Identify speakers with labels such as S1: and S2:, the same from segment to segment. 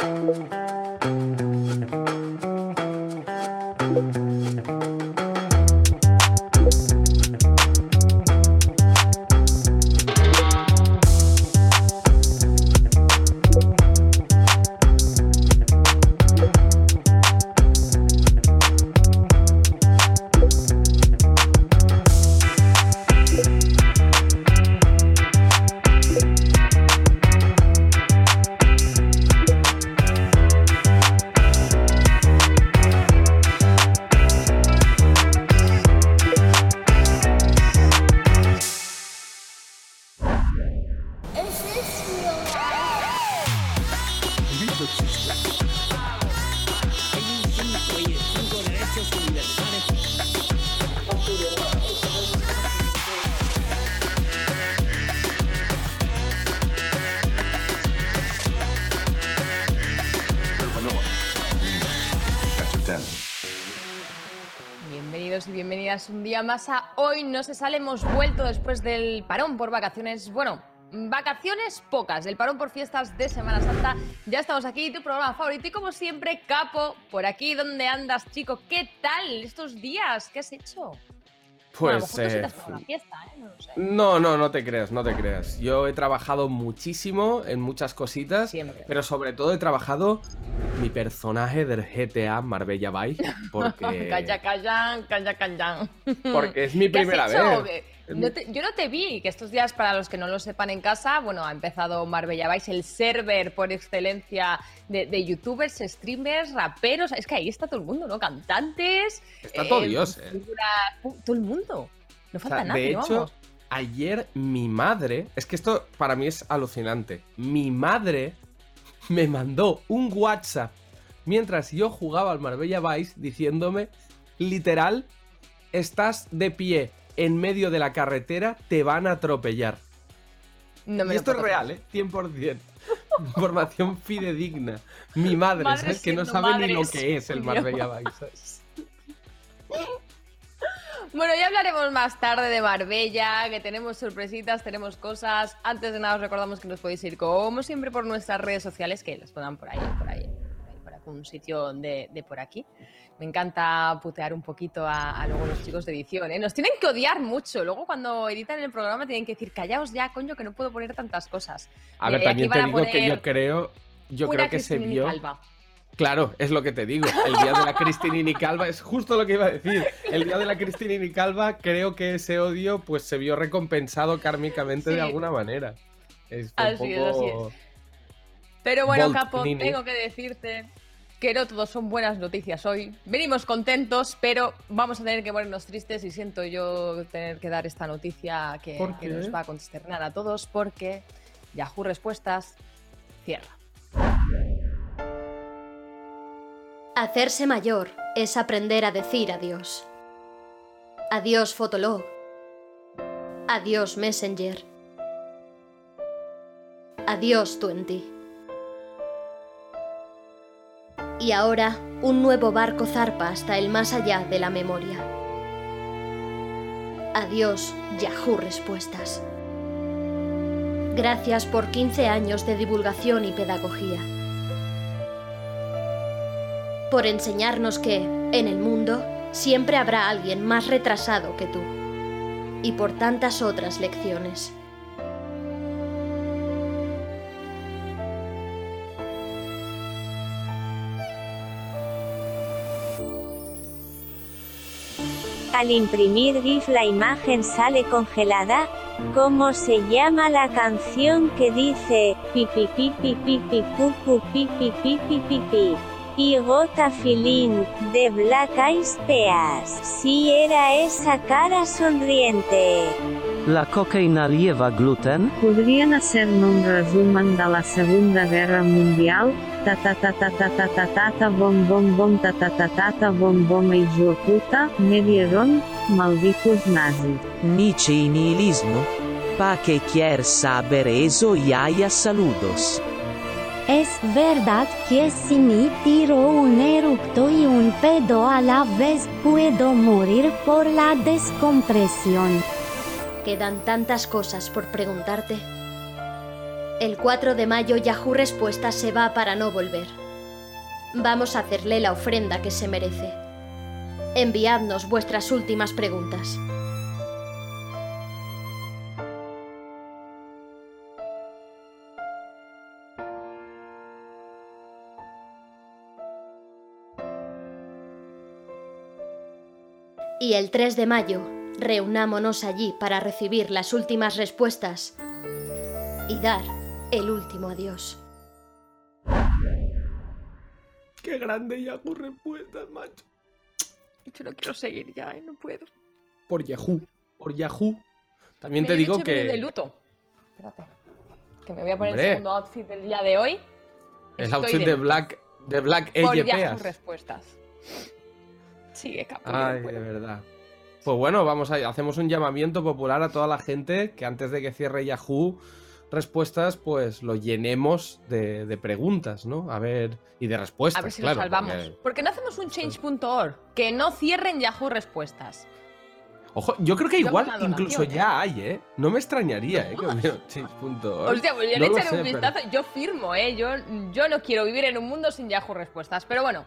S1: thank you. Hoy No se sale. Hemos vuelto después del parón por vacaciones. Bueno, vacaciones pocas, del parón por fiestas de Semana Santa. Ya estamos aquí, tu programa favorito. Y como siempre, Capo, por aquí, ¿dónde andas, chico? ¿Qué tal estos días? ¿Qué has hecho?
S2: Pues. ¿eh? No, no, no, te creas, no te creas. Yo he trabajado muchísimo en muchas cositas, pero sobre todo he trabajado mi personaje del GTA Marbella Vice. Porque.
S1: calla, calla, calla, calla.
S2: Porque es mi primera vez.
S1: Yo no te vi, que estos días, para los que no lo sepan en casa, bueno, ha empezado Marbella Vice, el server por excelencia de, youtubers, streamers, raperos. Es que ahí está todo el mundo, ¿no? Cantantes.
S2: Está todo eh, Dios, ¿eh?
S1: todo el mundo. No falta nada. De hecho,
S2: ayer mi madre. Es que esto para mí es alucinante. Mi madre me mandó un WhatsApp mientras yo jugaba al Marbella Vice diciéndome, literal, estás de pie en medio de la carretera, te van a atropellar. y esto es real, ¿eh? 100%. Información fidedigna. Mi madre, ¿sabes? Que no sabe ni lo que es el Marbella Vice.
S1: Bueno, ya hablaremos más tarde de Marbella, que tenemos sorpresitas, tenemos cosas. Antes de nada os recordamos que nos podéis ir como siempre por nuestras redes sociales, que las pongan por ahí, por ahí, algún sitio de, por aquí. Me encanta putear un poquito a, luego los chicos de edición. ¿eh? Nos tienen que odiar mucho. Luego cuando editan el programa tienen que decir, callaos ya, coño, que no puedo poner tantas cosas.
S2: A ver, también te digo que yo creo, yo creo que se vio... Claro, es lo que te digo. El día de la Cristinini Calva es justo lo que iba a decir. El día de la Cristinini Calva creo que ese odio pues se vio recompensado kármicamente de alguna manera.
S1: Es así es, así es. Pero bueno, Capo, tengo que decirte que no todos son buenas noticias hoy. Venimos contentos, pero vamos a tener que ponernos tristes y siento yo tener que dar esta noticia que, que nos va a consternar a todos porque Yahoo Respuestas cierra.
S3: Hacerse mayor es aprender a decir adiós. Adiós Fotolog. Adiós Messenger. Adiós Twenty. Y ahora un nuevo barco zarpa hasta el más allá de la memoria. Adiós Yahoo Respuestas. Gracias por 15 años de divulgación y pedagogía por enseñarnos que, en el mundo, siempre habrá alguien más retrasado que tú, y por tantas otras lecciones.
S4: al imprimir GIF la imagen sale congelada? ¿Cómo se llama la canción que dice pipi pipi pipi? Y gota filín, de Black Eyes Peas. Si era esa cara sonriente.
S5: ¿La cocaína lleva gluten?
S6: Un resumen de la Segunda Guerra Mundial? Ta ta ta ta ta ta ta ta ta bom bom bom ta ta ta ta ta bom bom e puta, me dieron, malditos nazis.
S5: Nietzsche y nihilismo? Pa que quier saber eso y haya saludos.
S7: Es verdad que si me tiro un eructo y un pedo a la vez puedo morir por la descompresión.
S3: Quedan tantas cosas por preguntarte. El 4 de mayo Yahoo Respuestas se va para no volver. Vamos a hacerle la ofrenda que se merece. Enviadnos vuestras últimas preguntas. Y el 3 de mayo, reunámonos allí para recibir las últimas respuestas y dar el último adiós.
S2: Qué grande Yahoo Respuestas, macho.
S1: Yo no quiero seguir ya, ¿eh? no puedo.
S2: Por Yahoo. Por Yahoo. También te digo
S1: viene de
S2: que
S1: luto. Espérate. Que me voy a poner
S2: Hombre.
S1: el segundo outfit del día de hoy.
S2: el
S1: Estoy
S2: outfit de. Black, de Black
S1: Por Yahoo
S2: Eyepeas.
S1: Respuestas. Sigue, capullo.
S2: Ay,
S1: no
S2: de verdad. Pues bueno, vamos a hacemos un llamamiento popular a toda la gente que antes de que cierre Yahoo respuestas, pues lo llenemos de, de preguntas, ¿no? A ver, y de respuestas,
S1: A ver si
S2: claro.
S1: lo salvamos.
S2: porque-
S1: ¿Por qué no hacemos un change.org? Que no cierren Yahoo Respuestas.
S2: Ojo, yo creo que igual incluso
S1: ¿eh?
S2: ya hay, ¿eh? No me extrañaría, ¿eh? Que change.org.
S1: Hostia, pues ya
S2: No
S1: le echaré un
S2: pero-
S1: vistazo. Yo firmo, ¿eh? Yo, yo no quiero vivir en un mundo sin Yahoo Respuestas. Pero bueno,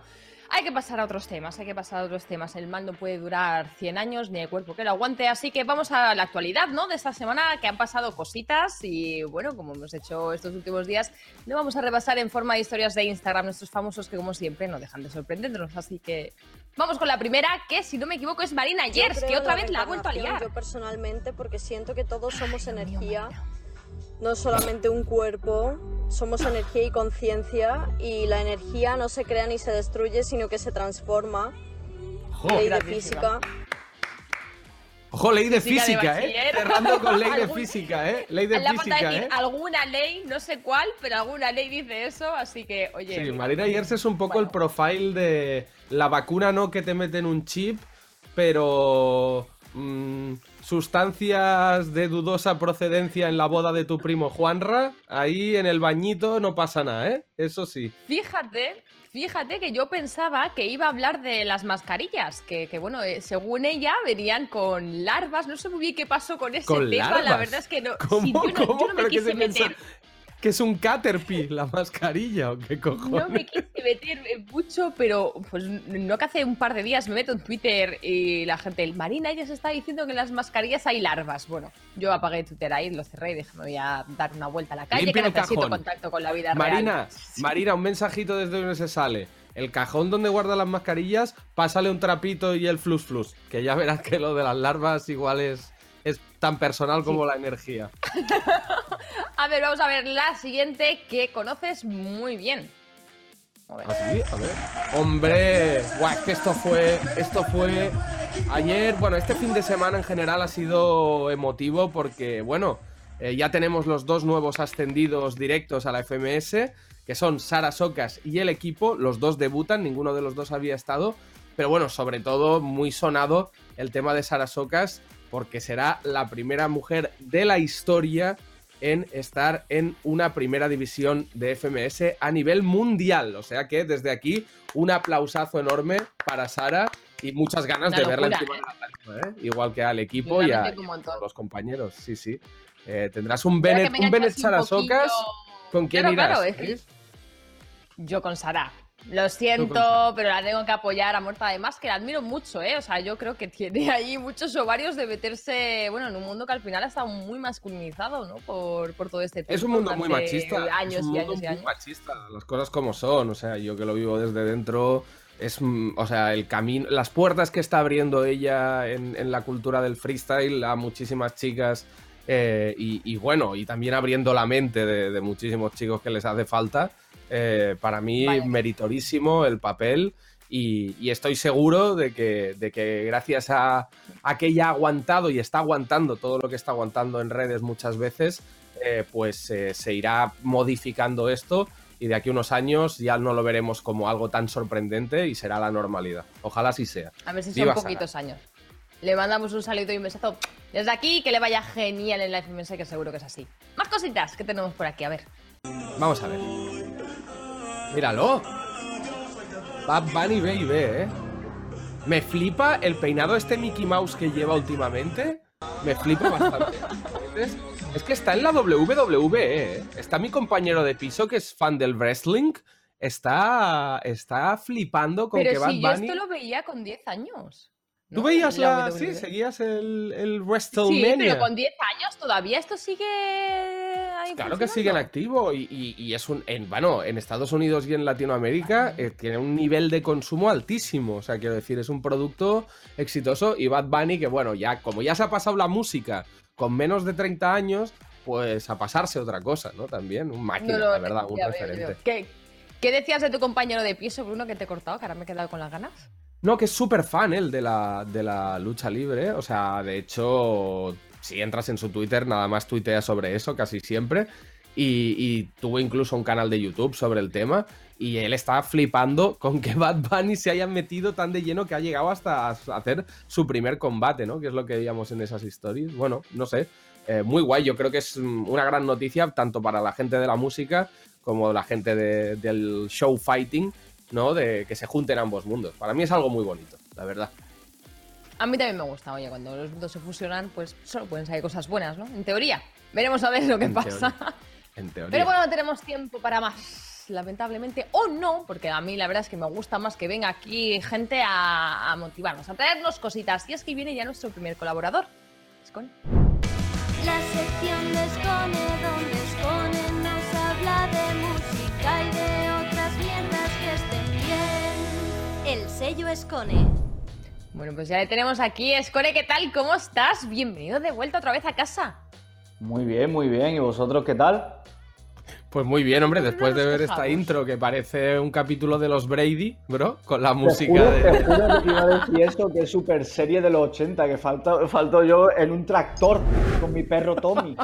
S1: hay que pasar a otros temas, hay que pasar a otros temas. El mal no puede durar 100 años ni el cuerpo que lo aguante. Así que vamos a la actualidad, ¿no? De esta semana que han pasado cositas y bueno, como hemos hecho estos últimos días, lo vamos a repasar en forma de historias de Instagram, nuestros famosos que como siempre no dejan de sorprendernos. Así que vamos con la primera, que si no me equivoco es Marina Yers, que otra vez la ha vuelto a liar.
S8: Yo personalmente, porque siento que todos somos
S1: mío,
S8: energía. No solamente un cuerpo, somos energía y conciencia, y la energía no se crea ni se destruye, sino que se transforma.
S2: Ojo,
S8: Ley de física.
S2: ojo, ley de
S1: Física de
S2: física, ¿eh?
S1: bachiller.
S2: Cerrando con ley de física, ¿eh? Ley de
S1: Le ha faltado
S2: física,
S1: decir
S2: ¿eh?
S1: alguna ley, no sé cuál, pero alguna ley dice eso, así que, oye.
S2: Sí, Marina Yers es un poco
S1: Bueno.
S2: el profile de la vacuna no que te meten un chip, pero mm, sustancias de dudosa procedencia en la boda de tu primo Juanra, ahí en el bañito no pasa nada, ¿eh? Eso sí.
S1: Fíjate, fíjate que yo pensaba que iba a hablar de las mascarillas, que, que, bueno, eh, según ella venían con larvas, no sé muy bien qué pasó con ese
S2: ¿Con
S1: tema, la
S2: larvas?
S1: verdad es que no,
S2: ¿Cómo?
S1: sí, yo no, yo
S2: ¿Cómo?
S1: no me
S2: ¿Pero qué
S1: quise
S2: se piensa? ¿Que es un Caterpie la mascarilla o qué cojones?
S1: No me quise meter mucho, pero pues no que hace un par de días me meto en Twitter y la gente, el Marina ya se está diciendo que en las mascarillas hay larvas. Bueno, yo apagué Twitter ahí, lo cerré y dije, me voy a dar una vuelta a la calle,
S2: Limpia
S1: que necesito contacto con la vida
S2: Marina,
S1: real.
S2: Marina, un mensajito desde donde se sale. El cajón donde guarda las mascarillas, pásale un trapito y el flus flus. Que ya verás que lo de las larvas igual es, es tan personal como la energía.
S1: A ver, vamos a ver la siguiente que conoces muy bien. A ver.
S2: ¿Así? A ver. ¡Hombre! Es que esto fue. Esto fue. Ayer, bueno, este fin de semana en general ha sido emotivo porque, bueno, eh, ya tenemos los dos nuevos ascendidos directos a la FMS, que son Sara Socas y el equipo. Los dos debutan, ninguno de los dos había estado. Pero bueno, sobre todo muy sonado el tema de Sara Socas, porque será la primera mujer de la historia en estar en una primera división de FMS a nivel mundial. O sea que desde aquí un aplausazo enorme para Sara y muchas ganas
S1: Una
S2: de verla encima
S1: ¿eh?
S2: de la ¿eh? Igual que al equipo y a, y los compañeros. Sí, sí. Eh, tendrás un
S1: que
S2: Bennett, un Bennett
S1: así un
S2: Sara
S1: poquillo-
S2: Socas. ¿Con quién
S1: Claro,
S2: irás?
S1: claro, es que-. Yo con Sara. Lo siento, pero la tengo que apoyar a. Además, que la admiro mucho, ¿eh? O sea, yo creo que tiene ahí muchos ovarios de meterse, bueno, en un mundo que al final ha estado muy masculinizado, ¿no? Por, por todo este tiempo.
S2: Es un mundo muy machista.
S1: Años
S2: es un
S1: y
S2: mundo
S1: años y
S2: muy
S1: años.
S2: machista. Las cosas como son. O sea, yo que lo vivo desde dentro. Es, mm, o sea, el camino, las puertas que está abriendo ella en, en la cultura del freestyle a muchísimas chicas. eh, y, y bueno, y también abriendo la mente de, de muchísimos chicos que les hace falta. Eh, para mí,
S1: Vaya.
S2: meritorísimo el papel. Y, y estoy seguro de que, de que gracias a, a que ella ha aguantado y está aguantando todo lo que está aguantando en redes muchas veces, eh, pues eh, se irá modificando esto y de aquí a unos años ya no lo veremos como algo tan sorprendente y será la normalidad. Ojalá así sea.
S1: A ver si son
S2: Viva Sara.
S1: poquitos años. Le mandamos un saludo y un besazo desde aquí que le vaya genial en la FMS, que seguro que es así. Más cositas que tenemos por aquí, a ver.
S2: Vamos a ver. Míralo. Bad Bunny Baby, ¿eh? Me flipa el peinado este Mickey Mouse que lleva últimamente. Me flipa bastante. Es, que está en la WWE. ¿eh? Está mi compañero de piso que es fan del wrestling. Está, está flipando con que
S1: Pero
S2: Bad
S1: si yo
S2: Bunny.
S1: esto lo veía con 10 años.
S2: ¿Tú
S1: ¿no?
S2: veías la. Sí, seguías el, el
S1: Sí,
S2: WrestleMania.
S1: pero con 10 años todavía esto sigue ahí
S2: Claro que sigue en activo y, y- y es un. En, bueno, en Estados Unidos y en Latinoamérica eh, tiene un nivel de consumo altísimo. O sea, quiero decir, es un producto exitoso. Y Bad Bunny, que bueno, ya como ya se ha pasado la música con menos de 30 años, pues a pasarse otra cosa, ¿no? También, un máquina,
S1: No, no,
S2: la verdad, un referente.
S1: ¿Qué, qué decías de tu compañero de piso, Bruno, que te he cortado? Que ahora me he quedado con las ganas.
S2: No, que es súper fan él de la, de la lucha libre. O sea, de hecho, si entras en su Twitter, nada más tuitea sobre eso casi siempre. Y, tuvo incluso un canal de YouTube sobre el tema. Y él está flipando con que Bad Bunny se haya metido tan de lleno que ha llegado hasta hacer su primer combate, ¿no? Que es lo que veíamos en esas stories. Bueno, no sé. eh, muy guay. Yo creo que es mm, una gran noticia tanto para la gente de la música como la gente de- del show fighting, ¿no? De que se junten ambos mundos. Para mí es algo muy bonito, la verdad.
S1: A mí también me gusta, oye, cuando los dos se fusionan, pues solo pueden salir cosas buenas, ¿no? En teoría. Veremos a ver lo que
S2: En
S1: pasa.
S2: teoría. En teoría.
S1: Pero bueno, no tenemos tiempo para más, lamentablemente. O no, porque a mí la verdad es que me gusta más que venga aquí gente a, a motivarnos, a traernos cositas. Y es que viene ya nuestro primer colaborador. Scone.
S9: La sección de Escone, donde Escone
S3: sello Escone.
S1: Bueno, pues ya le tenemos aquí. Scone, ¿qué tal? ¿Cómo estás? Bienvenido de vuelta otra vez a casa.
S10: Muy bien, muy bien. ¿Y vosotros qué tal?
S2: Pues muy bien, hombre, después de ver esta intro que parece un capítulo de los Brady, bro, con la
S10: Te
S2: música
S10: juro,
S2: de.
S10: te juro que iba a decir eso, que es super serie de los 80, que falta, faltó yo en un tractor con mi perro Tommy.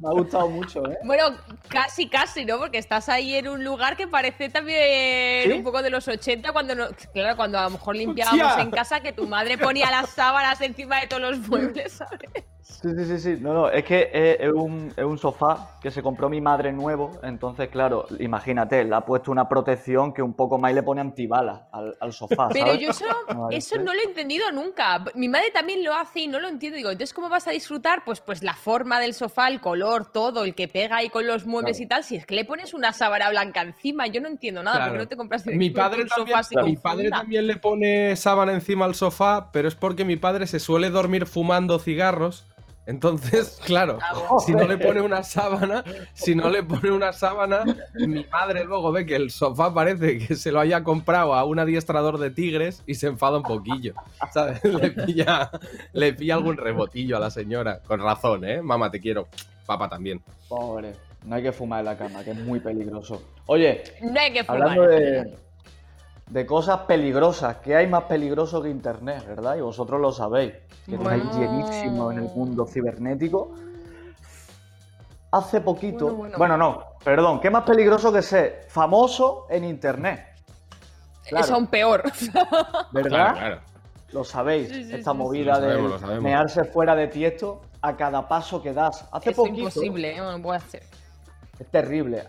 S10: Me ha gustado mucho, ¿eh?
S1: Bueno, casi, casi, ¿no? Porque estás ahí en un lugar que parece también
S10: ¿Sí?
S1: un poco de los 80, cuando, no- claro, cuando a lo mejor limpiábamos
S2: ¡Hostia!
S1: en casa, que tu madre ponía las sábanas encima de todos los muebles, ¿sabes?
S10: Sí, sí, sí, sí. No, no, es que es, es un, es un sofá que se compró mi madre nuevo, entonces, claro, imagínate, le ha puesto una protección que un poco más le pone antibalas al, al sofá,
S1: Pero
S10: ¿sabes?
S1: yo eso, eso no lo he entendido nunca. Mi madre también lo hace y no lo entiendo. Digo, entonces, ¿cómo vas a disfrutar? Pues, pues la forma del sofá, el color, todo, el que pega ahí con los muebles
S10: Claro.
S1: y tal. Si es que le pones una sábana blanca encima, yo no entiendo nada.
S2: Claro.
S1: porque no te compras
S2: Mi padre,
S1: un sofá así
S2: mi padre también le pone sábana encima al sofá, pero es porque mi padre se suele dormir fumando cigarros. Entonces, claro, si no le pone una sábana, si no le pone una sábana, mi madre luego ve que el sofá parece que se lo haya comprado a un adiestrador de tigres y se enfada un poquillo. ¿Sabes? Le pilla, le pilla algún rebotillo a la señora. Con razón, ¿eh? Mamá, te quiero. Papá también.
S10: Pobre, no hay que fumar en la cama, que es muy peligroso. Oye,
S1: No hay que fumar.
S10: Hablando de, de cosas peligrosas, ¿qué hay más peligroso que Internet, verdad? Y vosotros lo sabéis, que estáis
S1: Bueno.
S10: llenísimo en el mundo cibernético. Hace poquito,
S1: Bueno,
S10: bueno,
S1: bueno.
S10: no, perdón, ¿qué más peligroso que ser famoso en Internet? Claro.
S1: Es aún peor.
S10: ¿Verdad?
S2: Claro, claro.
S10: Lo sabéis,
S1: Sí, sí,
S10: esta
S1: sí,
S10: movida
S2: sabemos,
S10: de
S2: sabemos.
S10: mearse fuera de tiesto a cada paso que das. Hace
S1: es
S10: poquito,
S1: imposible, ¿eh? no lo puedo hacer.
S10: Es terrible.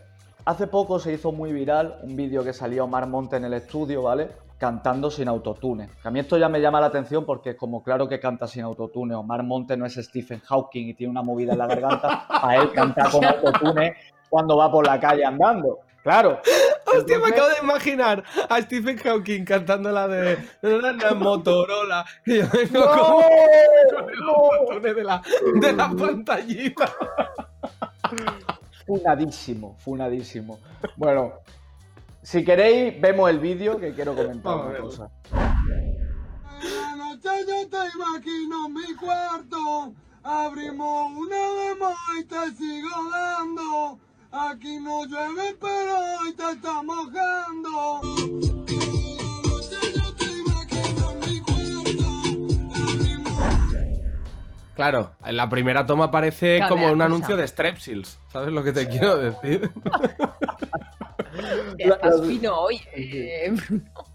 S10: Hace poco se hizo muy viral un vídeo que salía Omar Monte en el estudio, ¿vale? Cantando sin autotune. A mí esto ya me llama la atención porque es como claro que canta sin autotune. Omar Monte no es Stephen Hawking y tiene una movida en la garganta. A él cantar con autotune cuando va por la calle andando. Claro.
S2: Hostia, me acabo de imaginar a Stephen Hawking cantando la de Motorola. Y yo vengo
S10: ¡No!
S2: como con el
S10: ¡No!
S2: botones de la, de la pantallita.
S10: Funadísimo, funadísimo. Bueno, si queréis, vemos el vídeo que quiero comentar
S2: Vamos
S10: una cosa.
S11: La noche yo te imagino en mi cuarto. Abrimos una demo y te sigo dando. Aquí no llueve, pero hoy te está mojando.
S2: Claro, en la primera toma parece
S1: Claro,
S2: como un
S1: cosa.
S2: anuncio de Strepsils. ¿Sabes lo que te quiero decir?
S1: Estás fino hoy. eh,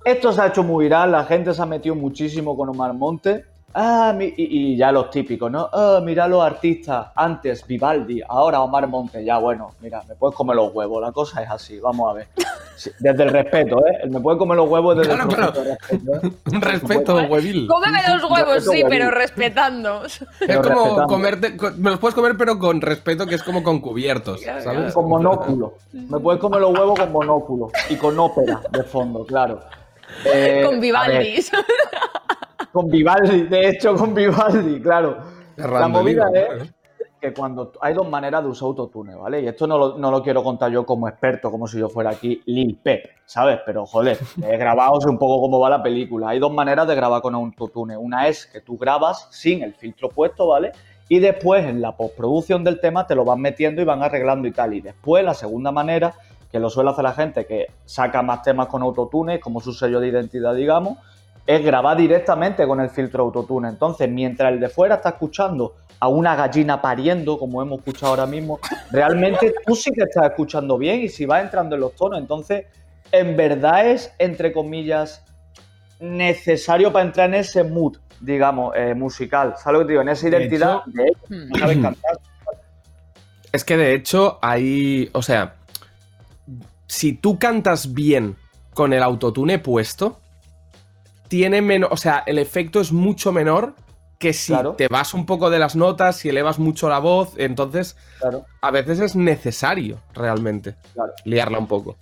S10: Esto se ha hecho muy viral, la gente se ha metido muchísimo con Omar Monte. Ah, mi- y, y ya los típicos, ¿no? Ah, mira los artistas, antes Vivaldi, ahora Omar Monte, ya bueno, mira, me puedes comer los huevos, la cosa es así, vamos a ver. Sí, desde el respeto, ¿eh? Me puede comer los huevos desde
S2: Claro,
S10: el
S2: claro.
S10: respeto, ¿eh?
S2: Un respeto, huevil.
S1: Cómeme los huevos, sí, pero respetando.
S2: Es como
S10: respetando.
S2: comerte, co- me los puedes comer pero con respeto, que es como con cubiertos, ¿sabes?
S10: Con monóculo. Me puedes comer los huevos con monóculo y con ópera de fondo, claro. Eh,
S1: Con
S10: ver,
S1: Vivaldi.
S10: Con Vivaldi, de hecho, con Vivaldi, claro. La movida es que cuando hay dos maneras de usar autotune, ¿vale? Y esto no lo, no lo quiero contar yo como experto, como si yo fuera aquí Lil Pep, ¿sabes? Pero joder, he grabado sé un poco cómo va la película. Hay dos maneras de grabar con autotune. Una es que tú grabas sin el filtro puesto, ¿vale? Y después en la postproducción del tema te lo van metiendo y van arreglando y tal. Y después la segunda manera, que lo suele hacer la gente que saca más temas con autotune, como su sello de identidad, digamos, es grabar directamente con el filtro autotune. Entonces, mientras el de fuera está escuchando a una gallina pariendo, como hemos escuchado ahora mismo, realmente tú sí que estás escuchando bien y si vas entrando en los tonos. Entonces, en verdad es, entre comillas, necesario para entrar en ese mood, digamos, eh, musical. ¿Sabes lo que te digo? En esa
S2: De
S10: identidad
S2: hecho-
S10: de hecho, no sabes cantar.
S2: Es que de hecho hay. O sea, si tú cantas bien con el autotune puesto, tiene menos. O sea, el efecto es mucho menor que si
S10: Claro.
S2: te vas un poco de las notas, si elevas mucho la voz. Entonces,
S10: Claro.
S2: a veces es necesario realmente
S10: Claro.
S2: liarla un poco.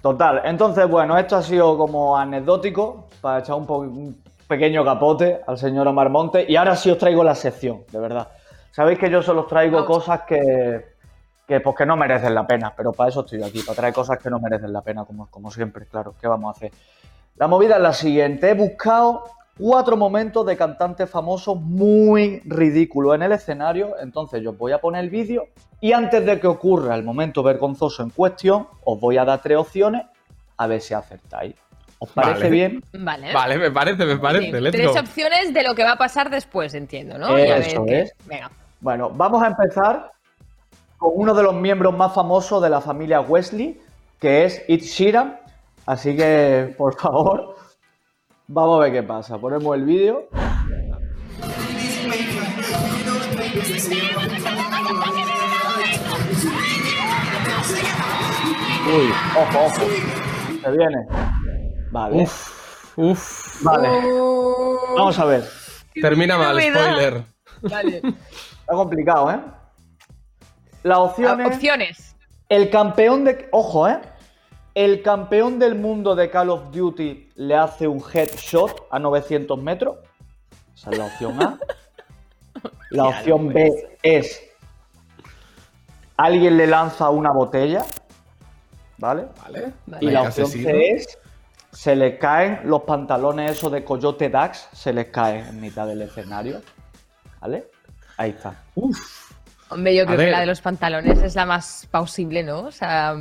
S10: Total, entonces bueno, esto ha sido como anecdótico para echar un, un pequeño capote al señor Omar Monte y ahora sí os traigo la sección, de verdad. Sabéis que yo solo os traigo cosas que, que, pues, que no merecen la pena, pero para eso estoy aquí, para traer cosas que no merecen la pena, como, como siempre, claro, ¿qué vamos a hacer? La movida es la siguiente, he buscado cuatro momentos de cantantes famosos muy ridículos en el escenario, entonces yo os voy a poner el vídeo y antes de que ocurra el momento vergonzoso en cuestión, os voy a dar tres opciones a ver si acertáis. ¿Os parece
S2: Vale.
S10: bien?
S1: Vale.
S2: Vale, me parece, me parece.
S1: Sí, Tres
S2: go.
S1: opciones de lo que va a pasar después, entiendo, ¿no?
S10: Eso es.
S1: Venga.
S10: Bueno, vamos a empezar con uno de los miembros más famosos de la familia Wesley, que es Ed Sheeran. Así que, por favor, vamos a ver qué pasa. Ponemos el vídeo. Uy, ojo, ojo. Se viene. Vale.
S2: Uf, uf.
S10: Vale.
S1: Oh.
S10: Vamos a ver.
S2: Termina mal, spoiler.
S1: Vale.
S10: Está complicado, ¿eh? Las opciones.
S1: Ah, Opciones.
S10: El campeón de. Ojo, ¿eh? El campeón del mundo de Call of Duty le hace un headshot a 900 metros. Esa es la opción A. La opción B es. Alguien le lanza una botella. ¿Vale?
S2: Vale.
S10: Y la opción
S2: asesino.
S10: C es. Se le caen los pantalones esos de Coyote Dax. Se les caen en mitad del escenario. ¿Vale? Ahí está.
S1: Hombre, yo creo que la de los pantalones es la más plausible, ¿no? O sea.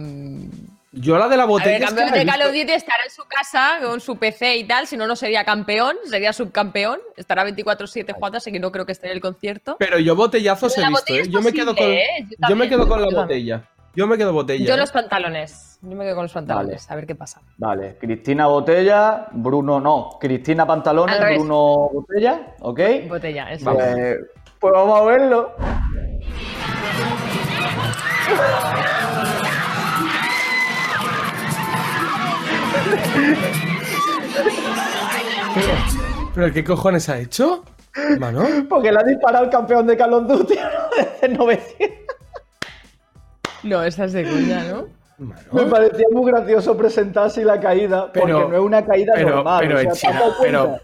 S2: Yo la de la botella.
S1: el campeón de Call of Duty estará en su casa con su PC y tal, si no, no sería campeón, sería subcampeón. Estará 24-7 jugando, así que no creo que esté en el concierto.
S2: Pero yo botellazos
S1: La
S2: he visto,
S1: botella
S2: ¿eh? Yo me quedo con.
S1: ¿eh? Yo
S2: Yo me quedo con la botella. Yo me quedo botella.
S1: Yo
S2: ¿eh?
S1: los pantalones. Yo me quedo con los pantalones, a ver qué pasa.
S10: Vale, Cristina Botella, Bruno no. Cristina Pantalones. Bruno Botella, ¿ok?
S1: Botella, eso.
S10: Pues, pues vamos a verlo.
S2: ¿Pero qué cojones ha hecho? Mano.
S10: Porque le ha disparado el campeón de Call of Duty desde 900.
S1: No, esa es de cuña, ¿no?
S10: Me parecía muy gracioso presentar así la caída, porque
S2: Pero-
S10: no es una caída
S2: Pero,
S10: normal.
S2: pero,
S10: o sea,
S2: pero,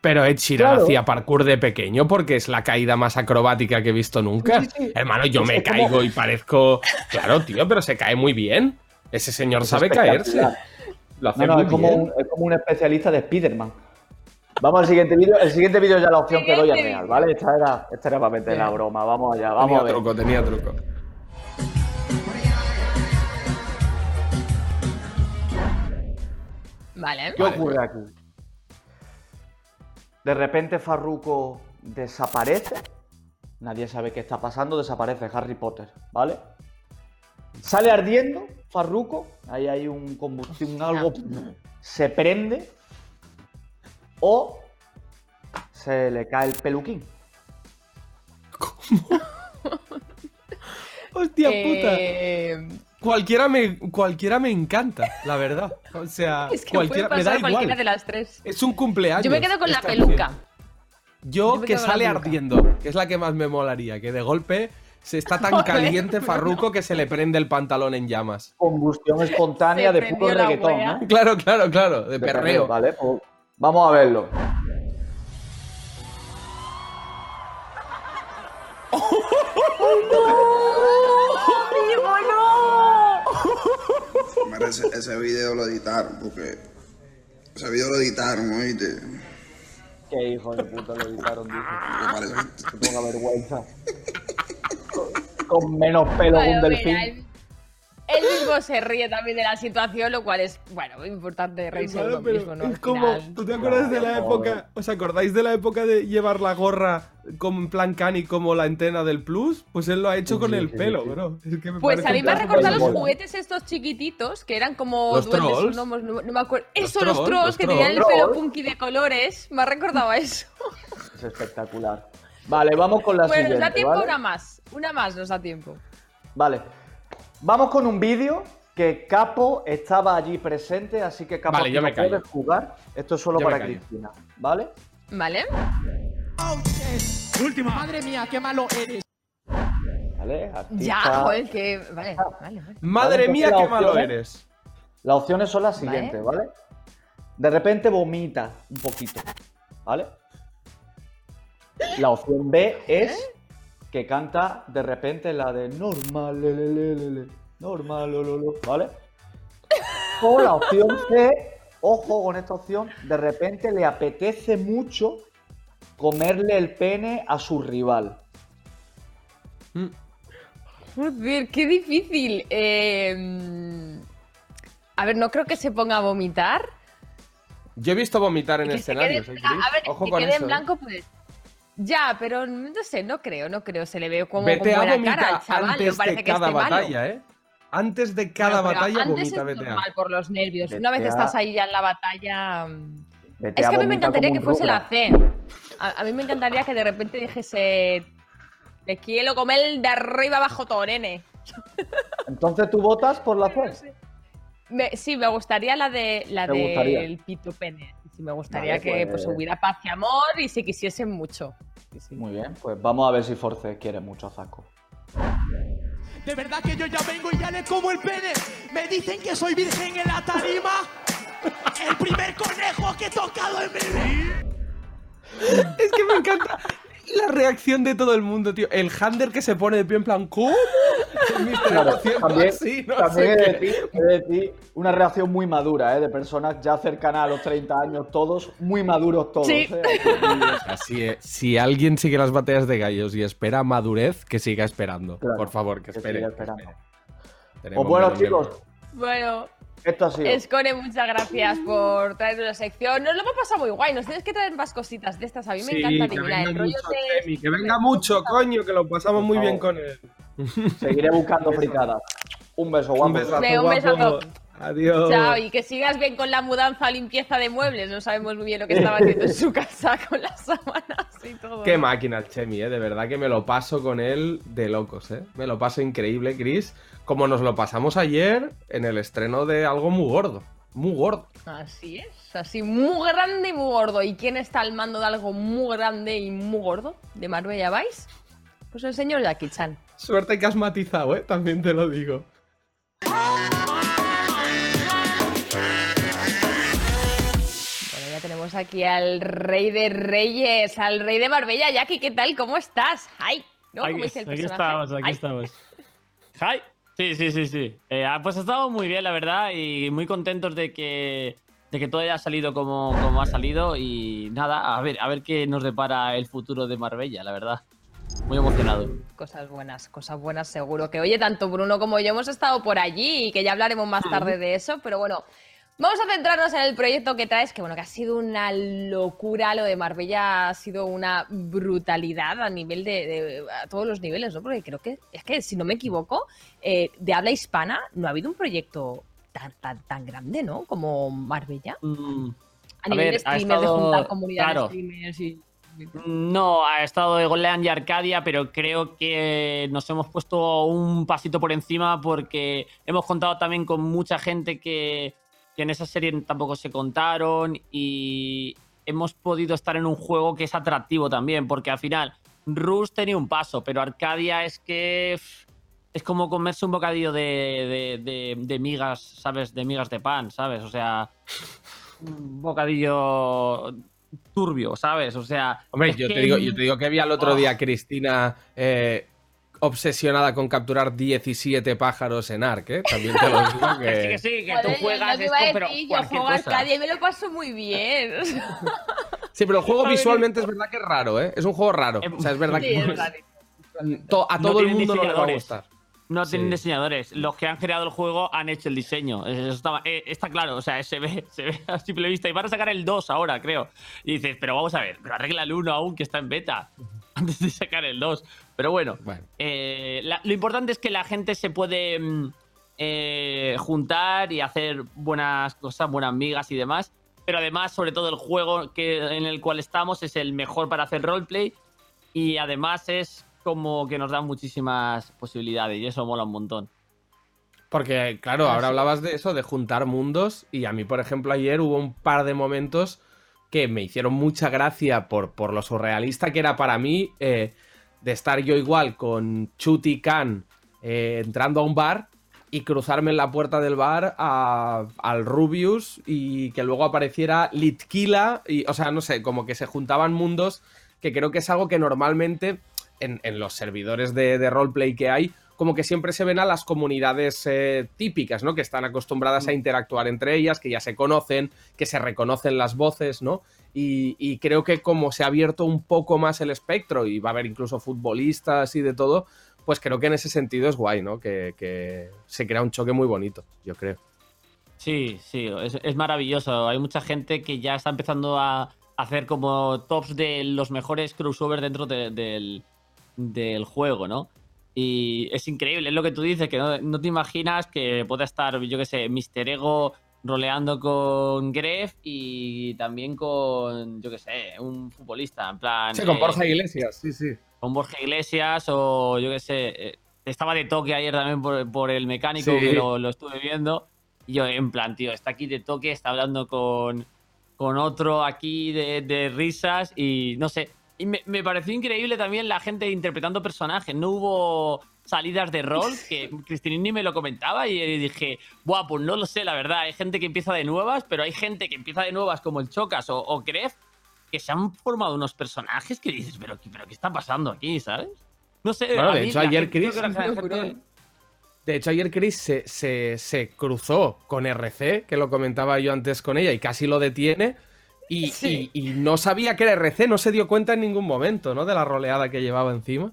S2: pero Ed Sheeran
S10: Claro.
S2: hacía parkour de pequeño porque es la caída más acrobática que he visto nunca.
S10: Sí, sí, sí.
S2: Hermano, yo
S10: Es
S2: me
S10: como-
S2: caigo y parezco. Claro, tío, pero se cae muy bien. Ese señor sabe caerse.
S10: Espectacular.
S2: Lo hace
S10: No, no,
S2: muy
S10: es como, un, es como un especialista de Spider-Man. Vamos al siguiente vídeo. El siguiente vídeo ya la opción que doy es
S1: Siguiente
S10: real, ¿vale? Esta era, esta era para meter la broma. Vamos allá, vamos
S2: tenía
S10: a ver.
S2: truco, tenía truco.
S1: Vale.
S10: ¿Qué ocurre aquí? De repente Farruko desaparece. Nadie sabe qué está pasando. Desaparece Harry Potter, ¿vale? Sale ardiendo Farruko. Ahí hay un combustible, un algo. Se prende. O se le cae el peluquín.
S2: Hostia
S1: Eh,
S2: Cualquiera me, cualquiera me encanta, la verdad. O sea,
S1: Es que
S2: cualquiera
S1: puede
S2: me da
S1: pasar cualquiera
S2: igual.
S1: de las tres.
S2: Es un cumpleaños.
S1: Yo me quedo con la peluca.
S2: Yo, que sale ardiendo, que es la que más me molaría, que de golpe se está tan
S1: Joder,
S2: caliente Farruco que se le prende el pantalón en llamas.
S10: Combustión espontánea
S1: Se
S10: de puro reggaetón. ¿no?
S2: Claro, claro, claro, de
S10: De
S2: perreo.
S10: Vale, pues vamos a verlo.
S12: Mira, ese, ese video lo editaron porque ese video lo editaron, oíste.
S10: Qué hijo de puta lo editaron, dice.
S12: Me parece que-
S10: Que ponga vergüenza. Con, menos pelo que
S1: Bueno,
S10: un
S1: mira,
S10: delfín.
S1: él, él mismo se ríe también de la situación, lo cual es, bueno, importante reírse de
S2: Claro,
S1: uno mismo, ¿no?
S2: es como. ¿tú te acuerdas de la época? ¿Os acordáis de la época de llevar la gorra como en plan cani como la antena del plus? Pues él lo ha hecho
S10: Sí,
S2: con
S10: sí,
S2: el
S10: sí,
S2: pelo,
S10: sí.
S2: bro. Es que me
S1: Pues a mí me ha recordado los juguetes estos chiquititos, que eran como
S2: Los
S1: duendes,
S2: trolls.
S1: no, no- no me acuerdo.
S2: Los
S1: Eso, los
S2: trolls,
S1: que tenían el pelo punky de colores. Me ha recordado a eso.
S10: Es espectacular. Vale, vamos con la
S1: bueno, nos
S10: siguiente,
S1: da tiempo
S10: ¿vale?
S1: una más. Una más nos da tiempo.
S10: Vale. Vamos con un vídeo que Capo estaba allí presente, así que Capo
S2: Vale, yo
S10: no
S2: me
S10: puedes jugar. Esto es solo
S2: Yo
S10: para. Cristina, ¿vale?
S1: ¿Vale?
S13: Última. Madre mía, qué malo eres.
S10: ¿Vale? Artista-
S1: Ya, joder, que. Vale, vale, vale.
S2: Madre
S10: Vale,
S2: mía, qué
S10: la
S2: malo
S10: opción-
S2: eres.
S10: Las opciones son las siguientes, ¿vale? De repente vomita un poquito, ¿vale? La opción B es que canta de repente la de normal, le, le, le, le, le, normal, lo, lo, lo, ¿vale? O la opción C, ojo con esta opción, de repente le apetece mucho comerle el pene a su rival.
S1: Joder, qué difícil. Eh, a ver, no creo que se ponga a vomitar.
S2: Yo he visto vomitar en
S1: Que se quede,
S2: escenarios, ¿eh, Chris?
S1: a ver,
S2: Ojo
S1: que
S2: con
S1: quede
S2: eso.
S1: en
S2: ¿eh?
S1: blanco, pues. Ya, pero no sé, no creo, no creo. Se le ve como
S2: Vete
S1: con
S2: a
S1: buena
S2: vomitar
S1: cara al chaval.
S2: antes
S1: parece
S2: de
S1: que
S2: cada
S1: esté malo.
S2: batalla, ¿eh? Antes de cada
S1: Bueno,
S2: batalla
S1: antes
S2: vomita
S1: es normal por los nervios. Una vez estás ahí ya en la batalla. mm,
S10: Vete
S1: Es que a mí me encantaría que fuese la. C. A, a mí me encantaría que de repente dijese. Te quiero comer de arriba abajo todo, nene.
S10: Entonces tú votas por la C.
S1: Me- sí, me gustaría la de la del pito pene. Sí, me gustaría
S10: Vale,
S1: que
S10: pues-
S1: pues hubiera paz y amor y se quisiesen mucho. Sí, sí.
S10: Muy bien, pues vamos a ver si Force quiere mucho a Zaco.
S13: De verdad que yo ya vengo y ya le como el pene. Me dicen que soy virgen en la tarima. El primer conejo que he tocado en mi vida.
S2: Es que me encanta la reacción de todo el mundo, tío. El Hander que se pone de pie en plan, ¿cómo?
S10: Claro, también,
S2: así, no
S10: también
S2: sé
S10: he, de decir, he de decir una reacción muy madura, ¿eh? de personas ya cercanas a los 30 años, todos muy maduros todos.
S1: Sí.
S10: ¿eh?
S2: Así es. Si alguien sigue las batallas de gallos y espera madurez, que siga esperando.
S10: Claro,
S2: Por favor, que
S10: que
S2: espere.
S10: siga
S2: que
S10: esperando.
S2: espere. Tenemos
S10: Pues bueno, chicos,
S1: Bueno,
S10: esto ha sido.
S1: Escone, muchas gracias por traernos la sección. Nos lo hemos pasado muy guay. Nos tienes que traer más cositas de estas. A mí me encanta
S2: que venga
S1: El rollo
S2: mucho,
S1: de.
S2: Temi, que venga mucho, coño, que lo pasamos muy bien con él.
S10: Seguiré buscando fricadas. Un beso, guapo.
S2: Un besazo,
S1: Venga, un besazo.
S2: Adiós.
S1: Chao, y que sigas bien con la mudanza, limpieza de muebles. No sabemos muy bien lo que estaba haciendo en su casa con las sábanas y todo.
S2: Qué máquina el Chemi, ¿eh? De verdad que me lo paso con él de locos, ¿eh? Me lo paso increíble, Chris. Como nos lo pasamos ayer en el estreno de algo muy gordo. Muy gordo.
S1: Así es, así muy grande y muy gordo. ¿Y quién está al mando de algo muy grande y muy gordo de Marbella Vice? Pues el señor Jackie Chan.
S2: Suerte que has matizado, ¿eh? También te lo digo.
S1: Tenemos aquí al rey de reyes, al rey de Marbella. Jackie, ¿qué tal? ¿Cómo estás? ¡Ay! ¿No?
S14: Aquí,
S1: ¿Cómo dice el
S14: aquí estamos, aquí
S1: Ay.
S14: estamos. Hi. Sí, sí, sí, sí. Eh, ah, pues ha estado muy bien, la verdad, y muy contentos de que, de que todo haya salido como, como ha salido. Y nada, a ver, a ver qué nos depara el futuro de Marbella, la verdad. Muy emocionado.
S1: Cosas buenas, cosas buenas seguro. Que oye, tanto Bruno como yo hemos estado por allí y que ya hablaremos más tarde de eso, pero bueno, vamos a centrarnos en el proyecto que traes, que bueno, que ha sido una locura, lo de Marbella ha sido una brutalidad a nivel de, de- a todos los niveles, ¿no? Porque creo que, es que si no me equivoco, eh, de habla hispana no ha habido un proyecto tan, tan, tan grande, ¿no? Como Marbella.
S14: Mm,
S1: A,
S14: A
S1: nivel
S14: ver,
S1: de
S14: ha
S1: streamers, de juntar comunidad
S14: claro.
S1: de streamers y...
S14: No, ha estado Egoland y Arcadia, pero creo que nos hemos puesto un pasito por encima porque hemos contado también con mucha gente que, que en esa serie tampoco se contaron y hemos podido estar en un juego que es atractivo también, porque al final Rus tenía un paso, pero Arcadia es que es como comerse un bocadillo de, de- de- de migas, ¿sabes? De migas de pan, ¿sabes? O sea, un bocadillo turbio, ¿sabes? O sea...
S2: Hombre, yo te, digo, yo te digo que vi al otro
S14: Oh.
S2: día a Cristina eh, obsesionada con capturar 17 pájaros en Ark, ¿eh? También te lo digo que...
S14: Que sí, que sí, que tú juegas esto, pero
S1: yo juego. Arcadia y me lo paso muy bien.
S2: Sí, pero el juego visualmente es verdad que es raro, ¿eh? Es un juego raro. O sea, es verdad
S1: Sí,
S2: que
S1: es verdad.
S2: to- a
S14: No
S2: todo el mundo no le va a gustar.
S14: No tienen
S2: Sí.
S14: diseñadores. Los que han creado el juego han hecho el diseño. Eso estaba- eh, está claro. O sea, se ve, se ve a simple vista. Y van a sacar el 2 ahora, creo. Y dices, pero vamos a ver, pero arregla el 1 aún que está en beta. Antes de sacar el 2. Pero bueno,
S2: Bueno.
S14: eh, la- lo importante es que la gente se puede mm, eh, juntar y hacer buenas cosas, buenas migas y demás. Pero además, sobre todo, el juego que, en el cual estamos es el mejor para hacer roleplay. Y además es como que nos da muchísimas posibilidades. Y eso mola un montón.
S2: Porque, claro,
S14: Ah,
S2: ahora hablabas de eso, de juntar mundos, y a mí, por ejemplo, ayer hubo un par de momentos que me hicieron mucha gracia por, por lo surrealista que era para mí eh, de estar yo igual con Chuti Khan eh, entrando a un bar y cruzarme en la puerta del bar a- al Rubius y que luego apareciera Litkila y, o sea, no sé, como que se juntaban mundos que creo que es algo que normalmente en, los servidores de roleplay que hay, como que siempre se ven a las comunidades eh, típicas, ¿no? Que están acostumbradas a interactuar entre ellas, que ya se conocen, que se reconocen las voces, ¿no? Y, y creo que como se ha abierto un poco más el espectro y va a haber incluso futbolistas y de todo, pues creo que en ese sentido es guay, ¿no? Que, que se crea un choque muy bonito, yo creo.
S14: Sí, sí, es, es maravilloso. Hay mucha gente que ya está empezando a hacer como tops de los mejores crossovers dentro de- del, del juego, ¿no? Y es increíble, es lo que tú dices, que no, no te imaginas que pueda estar, yo qué sé, Mr. Ego roleando con Gref y también con, yo qué sé, un futbolista, en plan...
S2: Sí, con
S14: eh,
S2: Borja Iglesias, sí, sí.
S14: con Borja Iglesias o yo qué sé. eh, Estaba de toque ayer también por, por el mecánico
S2: Sí.
S14: que lo, lo estuve viendo. Y yo, en plan, tío, está aquí de toque, está hablando con, con otro aquí de, de risas y no sé. Y me, me pareció increíble también la gente interpretando personajes. No hubo salidas de rol, que Cristinini me lo comentaba y dije, buah, pues no lo sé, la verdad. Hay gente que empieza de nuevas, pero hay gente que empieza de nuevas como el Chocas o, o Gref, que se han formado unos personajes que dices, pero, ¿qué- pero ¿qué está pasando aquí, sabes? No sé.
S2: Bueno, de hecho, ayer
S14: gente-
S2: Chris-
S14: gente-
S2: De hecho, ayer Chris se, se- se cruzó con RC, que lo comentaba yo antes con ella, y casi lo detiene. Y,
S1: Sí.
S2: y- y no sabía que era RC, no se dio cuenta en ningún momento, ¿no? De la roleada que llevaba encima.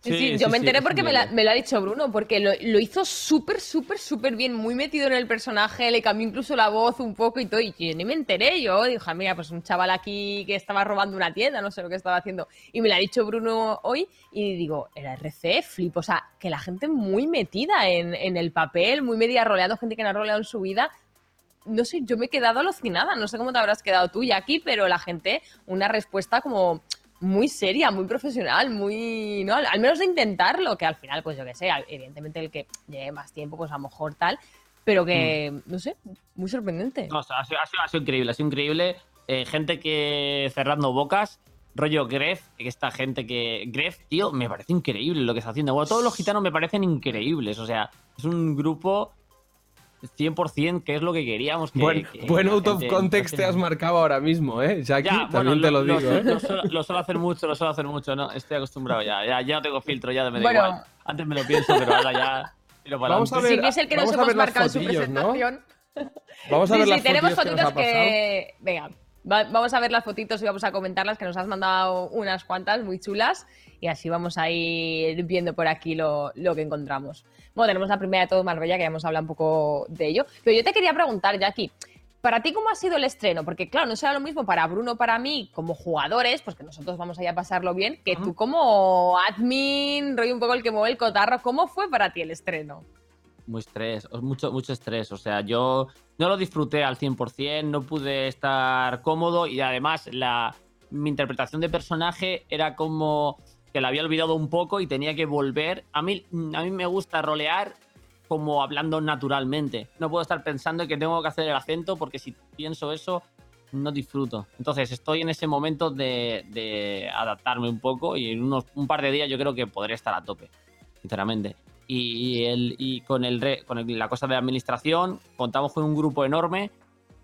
S1: Sí, sí, yo me enteré porque me, la- me lo ha dicho Bruno, porque lo, lo hizo súper, súper, súper bien, muy metido en el personaje, le cambió incluso la voz un poco y todo, y yo ni me enteré, yo dije, mira, pues un chaval aquí que estaba robando una tienda, no sé lo que estaba haciendo, y me lo ha dicho Bruno hoy, y digo, era RC, flip, o sea, que la gente muy metida en, en el papel, muy media roleando, gente que no ha roleado en su vida, no sé, yo me he quedado alucinada, no sé cómo te habrás quedado tú, aquí, pero la gente, una respuesta como muy seria, muy profesional, muy, ¿no? Al, menos de intentarlo, que al final, pues yo qué sé, evidentemente el que lleve más tiempo, pues a lo mejor tal, pero que, no sé, muy sorprendente.
S14: No, o sea, ha, sido, ha sido- ha sido increíble, ha sido increíble. Eh, gente que cerrando bocas, rollo Gref, esta gente que. Gref, tío, me parece increíble lo que está haciendo. Bueno, todos los gitanos me parecen increíbles. O sea, es un grupo 100% que es lo que queríamos. Que,
S2: Buen,
S14: que
S2: buen out of
S14: gente-
S2: context te has marcado ahora mismo, ¿eh? Jackie,
S14: Ya,
S2: también
S14: bueno,
S2: te lo, digo,
S14: suelo-
S2: ¿eh?
S14: lo suelo- lo suelo hacer mucho, lo suelo hacer mucho, ¿no? Estoy acostumbrado ya. Ya, ya no tengo filtro, ya me da
S1: Bueno.
S14: igual. Antes me lo pienso, pero ahora ya. tiro para
S2: Vamos a ver,
S1: Sí, que es el que nos
S2: vamos a
S1: hemos marcado en su
S2: fotillos, ¿no?
S1: presentación.
S2: Vamos a
S1: sí,
S2: ver
S1: sí,
S2: las
S1: tenemos
S2: que nos
S1: fotitos
S2: ha
S1: que... Venga, va- vamos a ver las fotitos y vamos a comentarlas, que nos has mandado unas cuantas muy chulas y así vamos a ir viendo por aquí lo, lo que encontramos. Bueno, tenemos la primera de todo Marbella, que ya hemos hablado un poco de ello. Pero yo te quería preguntar, Jackie, ¿para ti cómo ha sido el estreno? Porque claro, no será lo mismo para Bruno, para mí, como jugadores, pues que nosotros vamos a ir a pasarlo bien, que tú como admin, rollo un poco el que mueve el cotarro. ¿Cómo fue para ti el estreno?
S14: Muy estrés, mucho, mucho estrés. O sea, yo no lo disfruté al 100%, no pude estar cómodo y además la, mi interpretación de personaje era como que la había olvidado un poco y tenía que volver. A mí, a mí me gusta rolear como hablando naturalmente. No puedo estar pensando que tengo que hacer el acento porque si pienso eso no disfruto. Entonces estoy en ese momento de, de adaptarme un poco y en unos, un par de días yo creo que podré estar a tope, sinceramente. Y, el, y con, el, con el- la cosa de administración contamos con un grupo enorme,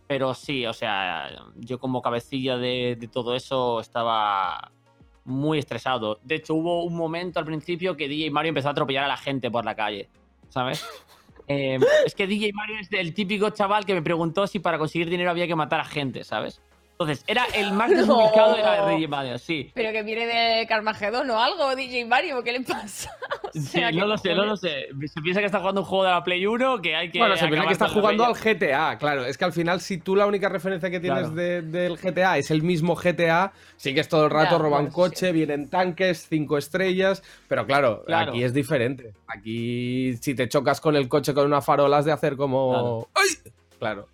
S14: pero sí, o sea, yo como cabecilla de, de todo eso estaba muy estresado. De hecho, hubo un momento al principio que DJ Mario empezó a atropellar a la gente por la calle, ¿sabes? Eh, es que DJ Mario es el típico chaval que me preguntó si para conseguir dinero había que matar a gente, ¿sabes? Entonces, era el más
S1: No.
S14: desubicado de la de DJ Mario, sí.
S1: Pero que viene de Carmageddon o algo, DJ Mario, ¿qué le pasa? O
S14: Sí, no
S1: ¿qué
S14: lo sé, no lo sé. Se piensa que está jugando un juego de la Play 1 que hay que.
S2: bueno, se piensa que está jugando al. GTA, claro. Es que al final, si tú la única referencia que tienes
S14: Claro.
S2: de- del GTA es el mismo GTA, sigues todo el rato, roban coche, vienen tanques, cinco estrellas. Pero claro,
S14: Claro.
S2: aquí es diferente. Aquí, si te chocas con el coche con una farola, has de hacer como. ¡Ay! Claro.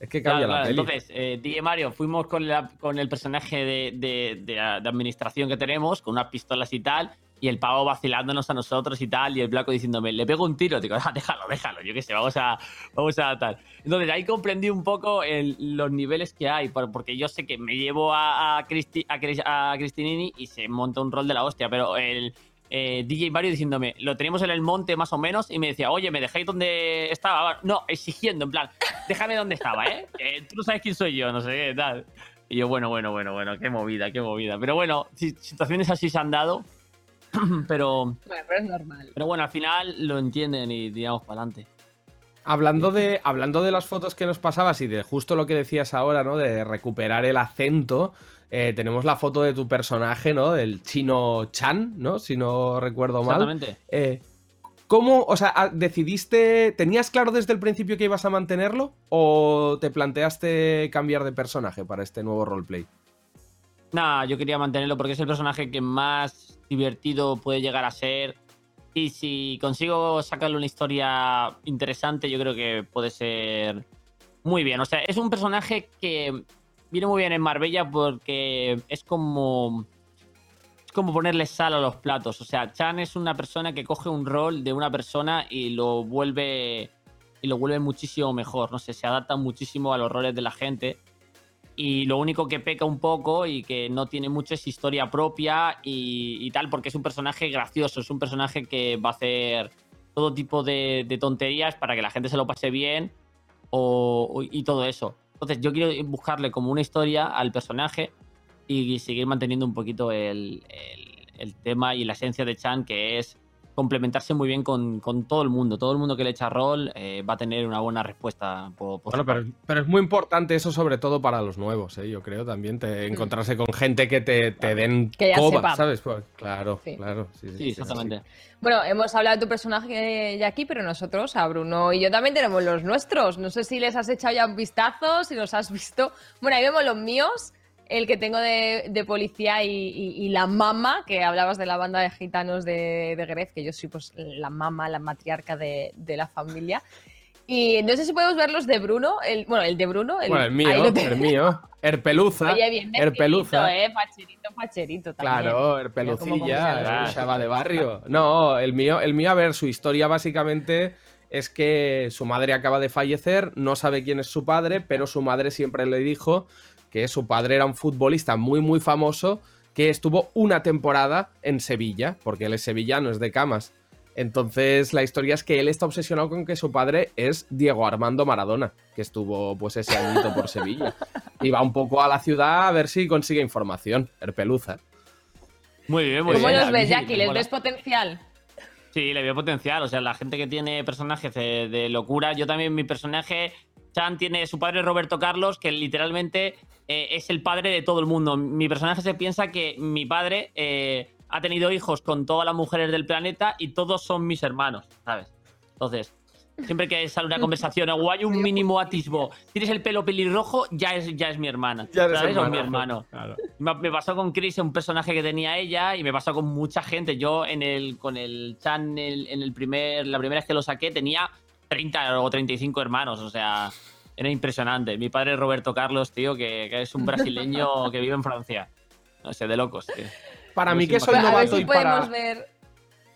S2: Es que cambia
S14: Claro,
S2: la
S14: claro.
S2: peli.
S14: Entonces, eh, DJ Mario, fuimos con, la- con el personaje de, de- de- de administración que tenemos, con unas pistolas y tal, y el pavo vacilándonos a nosotros y tal, y el blanco diciéndome, le pego un tiro. Digo, ah, déjalo, déjalo, yo qué sé, vamos a, vamos a tal. Entonces, ahí comprendí un poco el- los niveles que hay, por- porque yo sé que me llevo a, a, Cristi- a, a Cristinini y se monta un rol de la hostia, pero el. Eh, DJ Mario diciéndome, lo teníamos en el monte más o menos, y me decía, oye, ¿me dejáis donde estaba? No, exigiendo, en plan, déjame donde estaba, ¿eh? Eh, Tú no sabes quién soy yo, no sé qué, tal. Y yo, bueno, bueno, bueno, bueno, qué movida, qué movida. Pero bueno, si- situaciones así se han dado, pero,
S1: Bueno, pero es normal.
S14: pero bueno, al final lo entienden y digamos para adelante.
S2: Hablando de, hablando de las fotos que nos pasabas y de justo lo que decías ahora, ¿no? De recuperar el acento. Eh, tenemos la foto de tu personaje, ¿no? Del chino Chan, ¿no? Si no recuerdo mal.
S14: Exactamente.
S2: Eh, ¿Cómo, o sea, ah, decidiste, tenías claro desde el principio que ibas a mantenerlo o te planteaste cambiar de personaje para este nuevo roleplay?
S14: Nah, yo quería mantenerlo porque es el personaje que más divertido puede llegar a ser. Y si consigo sacarle una historia interesante, yo creo que puede ser muy bien. O sea, es un personaje que viene muy bien en Marbella porque es como. Es como ponerle sal a los platos. O sea, Chan es una persona que coge un rol de una persona y lo vuelve. Y lo vuelve muchísimo mejor. No sé, se adapta muchísimo a los roles de la gente y lo único que peca un poco y que no tiene mucho es historia propia y, y tal, porque es un personaje gracioso, es un personaje que va a hacer todo tipo de, de tonterías para que la gente se lo pase bien o- y todo eso. Entonces yo quiero buscarle como una historia al personaje y seguir manteniendo un poquito el, el- el tema y la esencia de Chan, que es complementarse muy bien con, con todo el mundo. Todo el mundo que le echa rol eh, va a tener una buena respuesta. por- por
S2: Bueno,
S14: su
S2: pero, pero es muy importante eso sobre todo para los nuevos, ¿eh? yo creo también, te, encontrarse con gente que te, te den
S1: Que ya
S2: coba,
S1: sepa.
S2: ¿sabes? Pues, claro,
S1: Sí.
S2: claro. Sí, sí,
S14: Sí,
S2: sí,
S14: exactamente.
S1: Bueno, hemos hablado de tu personaje ya aquí, pero nosotros, a Bruno y yo también tenemos los nuestros. No sé si les has echado ya un vistazo, si los has visto. Bueno, ahí vemos los míos, el que tengo de, de policía y, y- y la mama, que hablabas de la banda de gitanos de, de Gref, que yo soy pues la mama, la matriarca de, de la familia. Y no sé si podemos ver los de Bruno, el, bueno, el de Bruno.
S2: Bueno, el mío, el mío. Herpeluza.
S1: Oye, bien
S2: Herpeluza.
S1: eh, facherito, facherito también.
S2: Claro, Herpelucilla, el chava de barrio. No, el mío, el mío, a ver, su historia básicamente es que su madre acaba de fallecer, no sabe quién es su padre, pero su madre siempre le dijo que su padre era un futbolista muy, muy famoso que estuvo una temporada en Sevilla, porque él es sevillano, es de Camas. Entonces, la historia es que él está obsesionado con que su padre es Diego Armando Maradona, que estuvo pues ese añito por Sevilla. Y va un poco a la ciudad a ver si consigue información. Herpeluza.
S14: Muy bien, muy
S1: ¿Cómo
S14: bien.
S1: los
S14: A
S1: ves, Jackie? ¿Les ves potencial?
S14: Sí, le veo potencial. O sea, la gente que tiene personajes de, de locura. Yo también, mi personaje, Chan, tiene su padre Roberto Carlos, que literalmente eh, es el padre de todo el mundo. Mi personaje se piensa que mi padre eh, ha tenido hijos con todas las mujeres del planeta y todos son mis hermanos, ¿sabes? Entonces, siempre que sale una conversación o hay un mínimo atisbo, tienes el pelo pelirrojo, ya es, ya es mi hermana.
S2: Ya eres
S14: ¿sabes? O mi hermano. Me, me pasó con Chris, un personaje que tenía ella, y me pasó con mucha gente. Yo en el, con el Chan, en el primer, la primera vez que lo saqué, tenía 30 o 35 hermanos. O sea, era impresionante. Mi padre Roberto Carlos, tío, que, que es un brasileño que vive en Francia. No sé, de locos. tío.
S2: Para mí que soy
S14: imagínate.
S1: A ver
S2: novato
S1: si
S2: y para...
S1: podemos ver.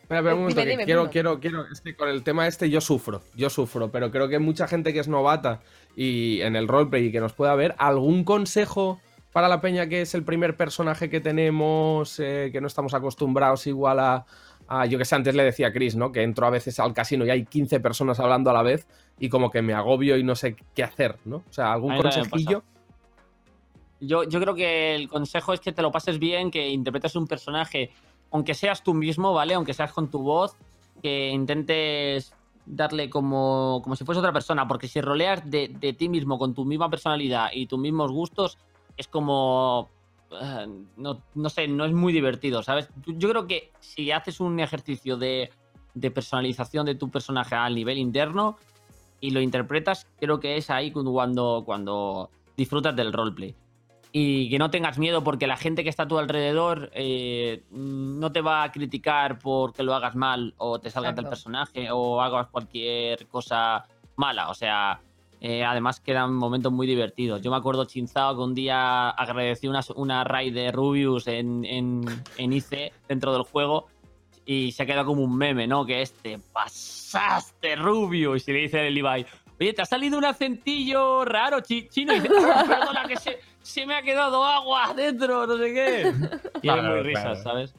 S2: Espera, espera un momento,
S1: Dime,
S2: que
S1: dime,
S2: quiero, quiero, quiero, es que con el tema este yo sufro, yo sufro, pero creo que mucha gente que es novata y en el roleplay y que nos pueda ver, ¿algún consejo para la peña que es el primer personaje que tenemos, eh, que no estamos acostumbrados igual a, a- yo que sé, antes le decía a Chris, ¿no? Que entro a veces al casino y hay 15 personas hablando a la vez y como que me agobio y no sé qué hacer, ¿no? O sea, ¿algún consejillo?
S14: Yo, yo creo que el consejo es que te lo pases bien, que interpretes un personaje, aunque seas tú mismo, ¿vale? Aunque seas con tu voz, que intentes darle como, como si fuese otra persona, porque si roleas de, de ti mismo con tu misma personalidad y tus mismos gustos, es como... eh, no, no sé, no es muy divertido, ¿sabes? Yo- creo que si haces un ejercicio de, de personalización de tu personaje a nivel interno y lo interpretas, creo que es ahí cuando, cuando disfrutas del roleplay y que no tengas miedo porque la gente que está a tu alrededor eh, no te va a criticar porque lo hagas mal o te salgas del
S1: Exacto.
S14: personaje o hagas cualquier cosa mala. O sea, eh, además quedan momentos muy divertidos. Yo me acuerdo Chinzao que un día agradecí una, una raid de Rubius en, en, en IC dentro del juego y se ha quedado como un meme, ¿no? Que este, pasaste Rubius y le dice el Ibai. Oye, te ha salido un acentillo raro, chi- chino. Y dice, "Ah, perdona, que se, se me ha quedado agua dentro, no sé qué. Y es
S2: Claro,
S14: muy risas,
S2: claro.
S14: ¿sabes?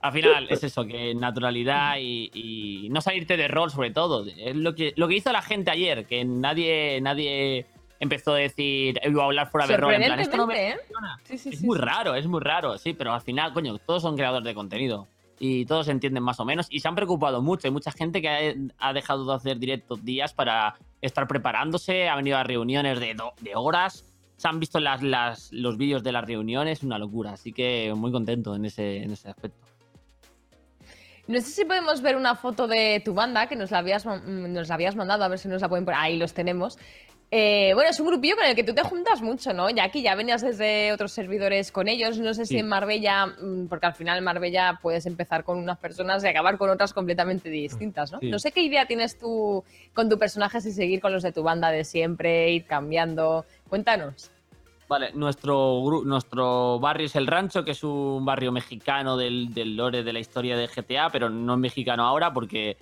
S14: Al final es eso, que naturalidad y, y no salirte de rol, sobre todo. Es lo que, lo que hizo la gente ayer, que nadie, nadie empezó a decir, iba a hablar fuera de rol. En plan, esto no me
S1: ¿eh? Sí, sí,
S14: es
S1: sí,
S14: muy
S1: sí.
S14: raro, es muy raro, sí, pero al final, coño, todos son creadores de contenido. Y todos entienden más o menos y se han preocupado mucho. Hay mucha gente que ha, ha dejado de hacer directos días para estar preparándose, ha venido a reuniones de, do- de horas, se han visto las, las, los vídeos de las reuniones, una locura. Así que muy contento en ese, en ese aspecto.
S1: No sé si podemos ver una foto de tu banda, que nos la habías, nos la habías mandado, a ver si nos la pueden poner. Ahí los tenemos. Eh, bueno, es un grupillo con el que tú te juntas mucho, ¿no? Ya aquí ya venías desde otros servidores con ellos. No sé si
S14: Sí.
S1: en Marbella, mm, porque al final en Marbella puedes empezar con unas personas y acabar con otras completamente distintas, ¿no?
S14: Sí.
S1: No sé qué idea tienes tú con tu personaje, si seguir con los de tu banda de siempre, ir cambiando. Cuéntanos.
S14: Vale, nuestro, nuestro barrio es el Rancho, que es un barrio mexicano del, del lore de la historia de GTA, pero no es mexicano ahora porque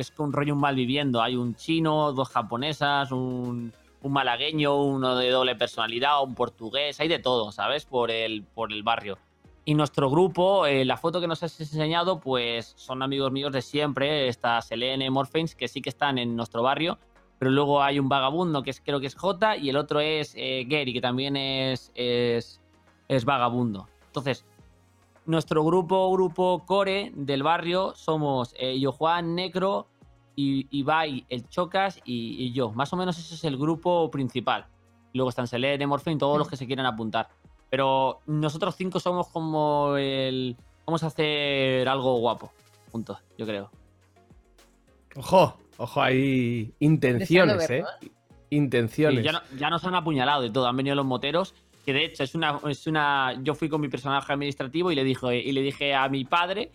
S14: es un rollo un mal viviendo. Hay un chino, dos japonesas, un, un malagueño, uno de doble personalidad, un portugués, hay de todo, ¿sabes? Por el, por el barrio. Y nuestro grupo, eh, la foto que nos has enseñado, pues son amigos míos de siempre, está Selene, Morpheins, que sí que están en nuestro barrio, pero luego hay un vagabundo que es, creo que es J y el otro es eh, Gary, que también es, es, es vagabundo. Entonces, nuestro grupo, grupo core del barrio, somos eh, yo, Juan, Necro, y Ibai, el Chocas y, y yo. Más o menos ese es el grupo principal. Luego están Selene, Morphin, todos los que se quieran apuntar. Pero nosotros cinco somos como el... Vamos a hacer algo guapo, juntos, yo creo.
S2: Ojo, ojo, hay intenciones, ¿eh?
S1: verlo,
S2: Intenciones.
S14: Sí, ya, no- ya nos han apuñalado y todo, han venido los moteros. Que de hecho es una, es una. Yo fui con mi personaje administrativo y le dije, y le dije a mi padre,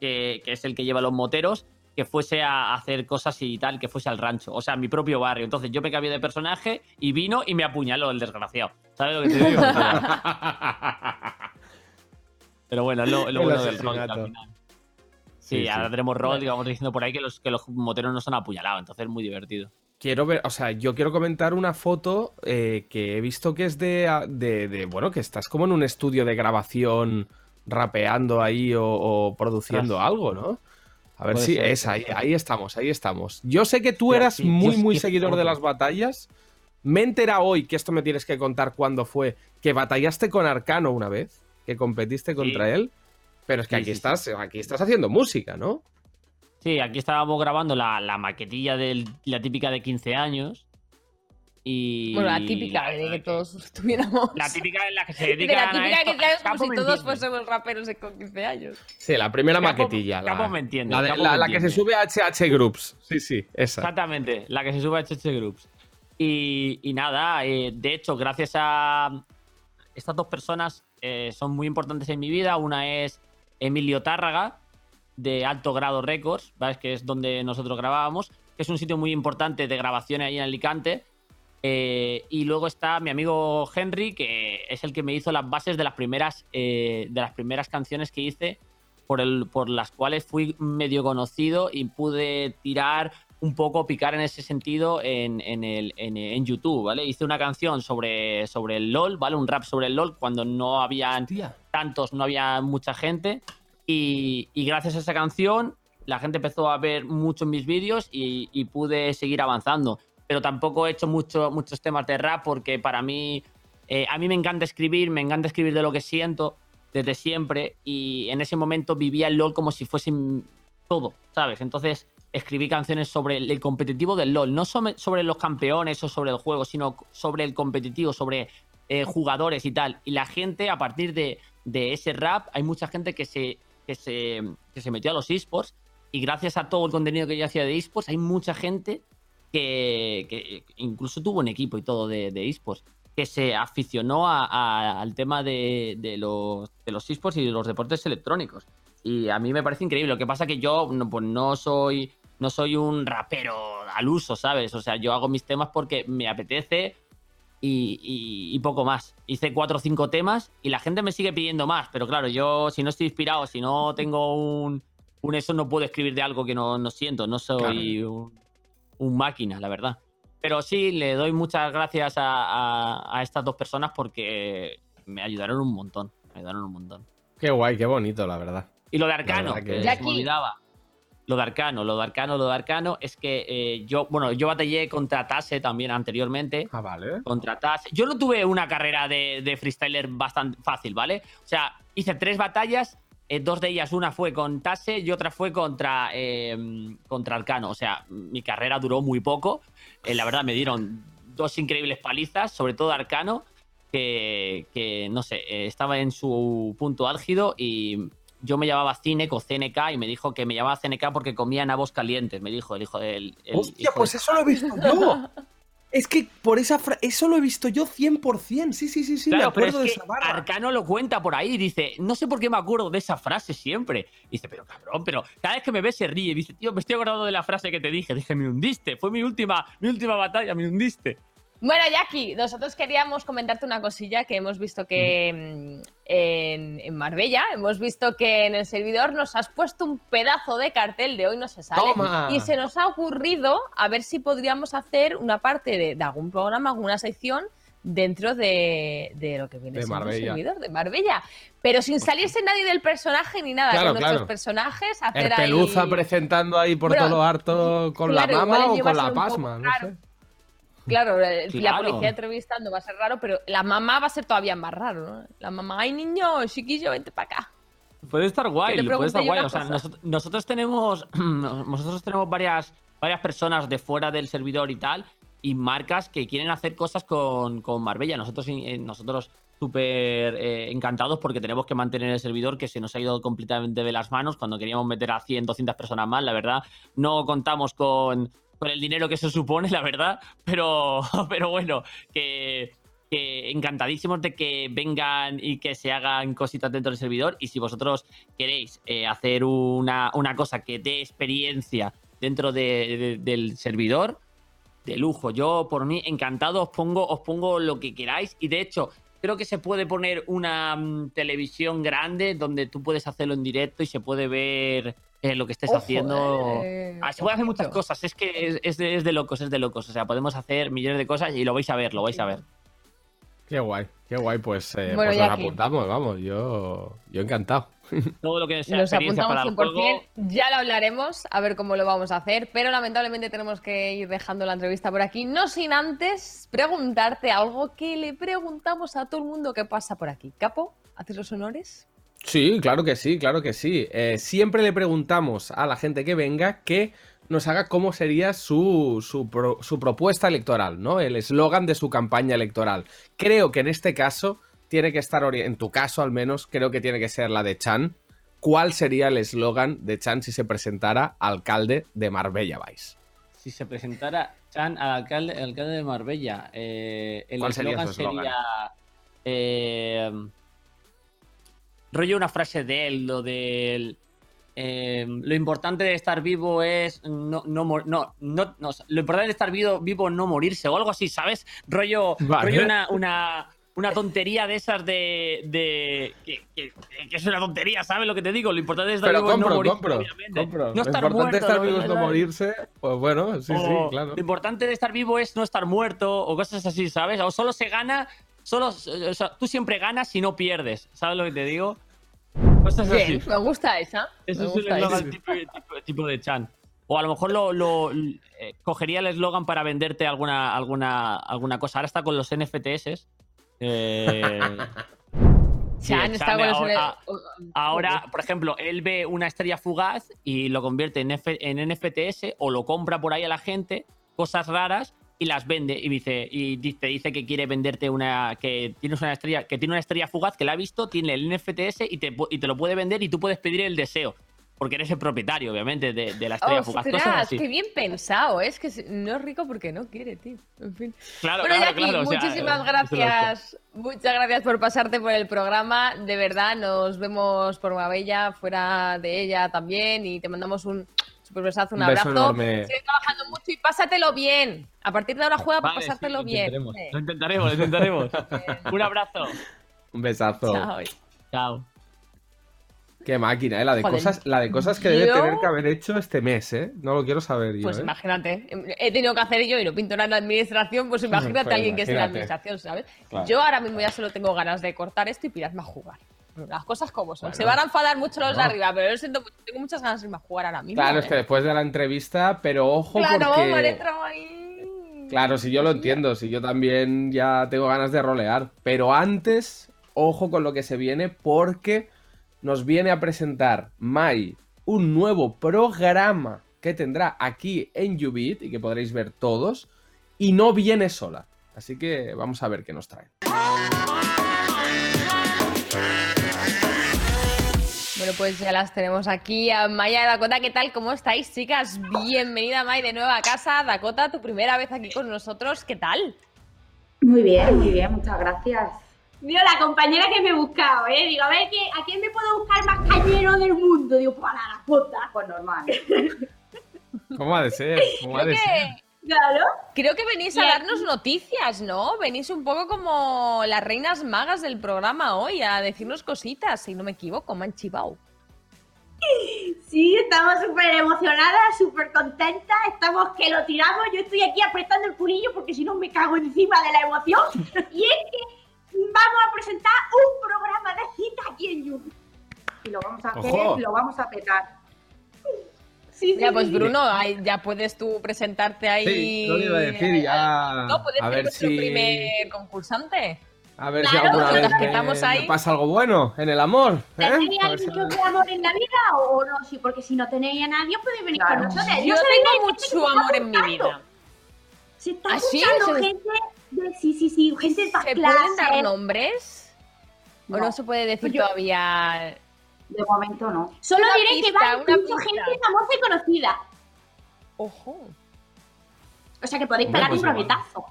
S14: que, que es el que lleva los moteros, que fuese a hacer cosas y tal, que fuese al rancho, o sea, a mi propio barrio. Entonces yo me cambié de personaje y vino y me apuñaló el desgraciado. ¿Sabes lo que te digo? Pero bueno, es lo, bueno del rol. al final. Sí,
S2: Sí, sí.
S14: ahora tenemos rol y vamos diciendo por ahí que los, que los moteros nos han apuñalado, entonces es muy divertido.
S2: Quiero ver, o sea, yo quiero comentar una foto eh, que he visto que es de, de, de, bueno, que estás como en un estudio de grabación rapeando ahí o, o produciendo algo, ¿no? A ver si
S14: ser,
S2: es ahí, ahí estamos, ahí estamos. Yo sé que tú eras
S14: sí,
S2: muy, muy seguidor de las batallas. Me he enterado hoy, que esto me tienes que contar cuándo fue, que batallaste con Arcano una vez, que competiste contra él, pero es que
S14: Sí,
S2: aquí, estás, aquí estás haciendo música, ¿no?
S14: Sí, aquí estábamos grabando la, la maquetilla de la típica de 15 años. Y.
S1: Bueno, la típica de que todos tuviéramos.
S14: La típica en la que se
S1: de
S14: dedican
S1: la típica
S14: a
S1: que como si todos fuésemos raperos de con 15 años.
S2: Sí, la primera
S14: Capo-
S2: maquetilla. la,
S14: Capo me entiende,
S2: la de-
S14: Capo
S2: la-
S14: me
S2: la que se sube a HH Groups. Sí, sí, esa.
S14: Exactamente, la que se sube a HH Groups. Y, y nada, eh, de hecho, gracias a estas dos personas eh, son muy importantes en mi vida. Una es Emilio Tárraga, de Alto Grado Records, ¿sabes? que es donde nosotros grabábamos, que es un sitio muy importante de grabaciones ahí en Alicante. Eh, y luego está mi amigo Henry, que es el que me hizo las bases de las primeras, eh, de las primeras canciones que hice, por, el, por las cuales fui medio conocido y pude tirar un poco, picar en ese sentido en, en el, en, en YouTube, ¿vale? Hice una canción sobre, sobre el LOL, ¿vale? Un rap sobre el LOL cuando no había tantos, no había mucha gente. Y, y gracias a esa canción la gente empezó a ver mucho mis vídeos y, y pude seguir avanzando. Pero tampoco he hecho mucho, muchos temas de rap porque para mí, eh, a mí me encanta escribir, me encanta escribir de lo que siento desde siempre y en ese momento vivía el LOL como si fuese todo, ¿sabes? Entonces escribí canciones sobre el, competitivo del LOL, no sobre los campeones o sobre el juego, sino sobre el competitivo, sobre eh, jugadores y tal. Y la gente, a partir de, de ese rap, hay mucha gente que se, que se, que se metió a los esports y gracias a todo el contenido que yo hacía de esports, hay mucha gente que, que incluso tuvo un equipo y todo de, de esports, que se aficionó a- a- al tema de, de los, de los esports y de los deportes electrónicos. Y a mí me parece increíble. Lo que pasa que yo no, pues no soy no soy un rapero al uso, ¿sabes? O sea, yo hago mis temas porque me apetece y, y- y poco más. Hice cuatro o cinco temas y la gente me sigue pidiendo más, pero claro, yo si no estoy inspirado, si no tengo un, un eso, no puedo escribir de algo que no, no siento, no soy un, un máquina, la verdad. Pero sí, le doy muchas gracias a, a- a estas dos personas porque me ayudaron un montón, me ayudaron un montón.
S2: Qué guay, qué bonito, la verdad.
S14: Y lo de Arcano, que
S2: que-
S14: se
S1: Jackie.
S14: me olvidaba. Lo de Arcano, lo de Arcano, lo de Arcano es que eh, yo, bueno, yo batallé contra Tase también anteriormente.
S2: Ah, vale.
S14: Contra Tase. Yo no tuve una carrera de, de freestyler bastante fácil, ¿vale? O sea, hice tres batallas, eh, dos de ellas, una fue con Tase y otra fue contra, eh, contra Arcano. O sea, mi carrera duró muy poco. Eh, la verdad, me dieron dos increíbles palizas, sobre todo Arcano, que, que, no sé, estaba en su punto álgido y yo me llamaba Cinec o CNK y me dijo que me llamaba CNK porque comía nabos calientes, me dijo el hijo del... el
S2: Hostia,
S14: hijo
S2: pues
S14: de-
S2: eso lo he visto yo. Es que por esa frase, eso lo he visto yo 100%. Sí, sí, sí, sí, me
S14: pero
S2: acuerdo
S14: es
S2: de
S14: que
S2: esa barra.
S14: Arcano lo cuenta por ahí, dice, no sé por qué me acuerdo de esa frase siempre. Dice, pero cabrón, pero cada vez que me ve se ríe. Dice, tío, me estoy acordando de la frase que te dije. Dije, me hundiste, fue mi última, mi última batalla, me hundiste.
S1: Bueno, Jackie, nosotros queríamos comentarte una cosilla que hemos visto que mm, en, en Marbella, hemos visto que en el servidor nos has puesto un pedazo de cartel de hoy no se sale
S2: ¡Toma!
S1: y se nos ha ocurrido a ver si podríamos hacer una parte de, de algún programa, alguna sección dentro de, de lo que viene
S2: De
S1: siendo el servidor de Marbella, pero sin salirse nadie del personaje ni nada,
S2: Claro,
S1: con nuestros personajes
S2: El
S1: hacer
S2: peluza
S1: ahí...
S2: presentando ahí por
S1: Bueno,
S2: todo lo harto con
S1: claro,
S2: la mama o con la
S1: poco
S2: pasma, no sé.
S1: Claro, el- la policía entrevistando va a ser raro, pero la mamá va a ser todavía más raro, ¿no? La mamá, ay niño, chiquillo, vente para acá.
S14: Puede estar guay, puede estar guay. O sea, nosotros tenemos nosotros tenemos varias, varias personas de fuera del servidor y tal, y marcas que quieren hacer cosas con, con Marbella. Nosotros, eh, nosotros súper eh, encantados porque tenemos que mantener el servidor que se nos ha ido completamente de las manos cuando queríamos meter a 100, 200 personas más, la verdad. No contamos con, con el dinero que eso supone, la verdad, pero, pero bueno, que, encantadísimos de que vengan y que se hagan cositas dentro del servidor. Y si vosotros queréis eh, hacer una, una cosa que dé experiencia dentro de- de- del servidor, de lujo. Yo, por mí, encantado, os pongo, os pongo lo que queráis. Y de hecho, creo que se puede poner una mm, televisión grande donde tú puedes hacerlo en directo y se puede ver eh, lo que estés
S1: Ojo,
S14: haciendo.
S1: eh,
S14: Ah, se puede hacer muchas cosas. Es que es, es de, es de locos, es de locos. O sea, podemos hacer millones de cosas y lo vais a ver, lo vais a ver.
S2: Qué guay, qué guay. Pues, eh,
S1: Bueno,
S2: pues nos apuntamos, vamos. Yo, yo encantado.
S14: Todo lo que sea
S1: Nos apuntamos
S14: para el
S1: 100%,
S14: juego.
S1: ya lo hablaremos, a ver cómo lo vamos a hacer, pero lamentablemente tenemos que ir dejando la entrevista por aquí, no sin antes preguntarte algo que le preguntamos a todo el mundo que pasa por aquí. Capo, ¿haces los honores?
S2: Sí, claro que sí, claro que sí. Eh, siempre le preguntamos a la gente que venga que nos haga cómo sería su, su, pro- su propuesta electoral, ¿no? El eslogan de su campaña electoral. Creo que en este caso tiene que estar, en tu caso al menos, creo que tiene que ser la de Chan. ¿Cuál sería el eslogan de Chan si se presentara alcalde de Marbella Vice?
S14: Si se presentara Chan al alcalde, al alcalde de Marbella, eh, el
S2: ¿Cuál sería
S14: eslogan
S2: eslogan?
S14: sería. eh, rollo una frase de él, lo del. eh, lo importante de estar vivo es no, no, no, no, no, lo importante de estar vivo, vivo no morirse o algo así, ¿sabes? Rollo,
S2: Vale.
S14: rollo una, una, una tontería de esas de. de que, que- que es una tontería, ¿sabes lo que te digo? Lo importante es estar
S2: Pero
S14: vivo es no
S2: compro,
S14: morir,
S2: compro, compro.
S14: No
S2: Lo
S14: estar
S2: importante
S14: muerto,
S2: es estar vivo es no morirse. Pues bueno, sí, sí,
S14: O
S2: claro.
S14: Lo importante de estar vivo es no estar muerto o cosas así, ¿sabes? O solo se gana, solo, o sea, tú siempre ganas si no pierdes, ¿sabes lo que te digo? Cosas
S1: Bien,
S14: así.
S1: me gusta esa.
S14: Eso
S1: me
S14: es un
S1: gusta
S14: eslogan
S1: esa.
S14: tipo, tipo- tipo de Chan. O a lo mejor lo, lo- eh, cogería el eslogan para venderte alguna, alguna, alguna cosa. Ahora está con los NFTs. Eh, sí,
S1: Chan está con los
S14: ahora,
S1: N-
S14: ahora, por ejemplo, él ve una estrella fugaz y lo convierte en, F- en NFTs o lo compra por ahí a la gente, cosas raras, y las vende. Y dice, y te dice que quiere venderte una. que tienes una estrella, que tiene una estrella fugaz que la ha visto, tiene el NFTs y te, y te lo puede vender y tú puedes pedir el deseo. Porque eres el propietario, obviamente, de, de la estrella fugaz. Cosas
S1: Ostras,
S14: así.
S1: qué bien pensado, es que no es rico porque no quiere, tío. En fin.
S14: Claro,
S1: bueno,
S14: claro,
S1: Jackie,
S14: claro, o sea,
S1: muchísimas gracias. Muchas gracias por pasarte por el programa. De verdad, nos vemos por Marbella, fuera de ella también. Y te mandamos un super besazo, un,
S2: Un
S1: abrazo.
S2: enorme.
S1: Sigue trabajando mucho y pásatelo bien. A partir de ahora juega para
S14: Vale, sí,
S1: pasártelo
S14: lo
S1: bien.
S14: intentaremos. Lo intentaremos, lo intentaremos. Un abrazo.
S2: Un besazo.
S1: Chao.
S14: Chao.
S2: Qué máquina, ¿eh? La de,
S1: Joder,
S2: cosas, la de cosas que debe tener que haber hecho este mes, ¿eh? No lo quiero saber yo,
S1: Pues
S2: ¿eh?
S1: imagínate, he tenido que hacer yo y no pinto nada en la administración, pues imagínate
S2: Pues
S1: a alguien que esté en la administración, ¿sabes?
S2: Claro.
S1: Yo ahora mismo ya solo tengo ganas de cortar esto y pirarme a jugar. Las cosas como son.
S2: Bueno.
S1: Se van a enfadar mucho los de arriba, pero yo siento mucho- tengo muchas ganas de irme a jugar ahora mismo.
S2: Claro,
S1: ¿eh?
S2: es que después de la entrevista, pero ojo
S1: Claro,
S2: porque...
S1: ahí.
S2: Claro, si yo lo entiendo, si yo también ya tengo ganas de rolear. Pero antes, ojo con lo que se viene, porque nos viene a presentar Mai un nuevo programa que tendrá aquí en Ubit y que podréis ver todos. Y no viene sola. Así que vamos a ver qué nos trae.
S1: Bueno, pues ya las tenemos aquí a Maya y Dakota. ¿Qué tal? ¿Cómo estáis, chicas? Bienvenida, May, de nuevo a casa. Dakota, tu primera vez aquí con nosotros. ¿Qué tal?
S15: Muy bien, muy bien, muchas gracias.
S16: Digo, la compañera que me he buscado, ¿eh? Digo, a ver, ¿qué- ¿a quién me puedo buscar más cañero del mundo? Digo, para la puta.
S15: Pues normal.
S2: ¿Cómo ha de ser? ¿Cómo ha de ser?
S16: Claro.
S1: creo que venís a darnos noticias, ¿no? Venís un poco como las reinas magas del programa hoy, a decirnos cositas, si no me equivoco, me han chivado.
S16: Sí, estamos súper emocionadas, súper contentas. Estamos que lo tiramos. Yo estoy aquí apretando el pulillo porque si no me cago encima de la emoción. Y es que vamos a presentar un programa de citas aquí en YouTube.
S15: Y lo vamos a hacer,
S2: Ojo.
S15: lo vamos a petar.
S16: Sí, sí,
S1: Ya, pues
S16: sí.
S1: Bruno, ahí ya puedes tú presentarte ahí.
S2: Sí, lo iba a decir ya.
S1: No, puedes
S2: a
S1: ser
S2: ver
S1: nuestro
S2: si.
S1: primer concursante.
S2: A ver si
S1: Claro,
S2: alguna vez me,
S1: estamos ahí.
S2: me pasa algo bueno en el amor. ¿eh?
S16: ¿Tenéis
S2: si-
S16: alguien que amor en la vida o no? Sí, porque si no tenéis a nadie, podéis venir
S15: Claro.
S16: con nosotros.
S1: Yo
S16: No
S1: tengo mucho amor en mi vida.
S16: Se está
S1: ¿Ah, sí?
S16: apuntando
S1: ¿Se-
S16: gente de... Sí, sí, sí, gente de
S1: ¿Se
S16: clase.
S1: pueden dar nombres? ¿O
S15: No.
S1: no se puede decir
S16: Yo-
S1: todavía?
S15: De momento no.
S16: Solo
S1: Una
S16: diré que va mucha gente famosa y conocida.
S1: Ojo.
S16: O sea que podéis pegar
S2: pues
S16: un
S2: igual.
S16: roletazo.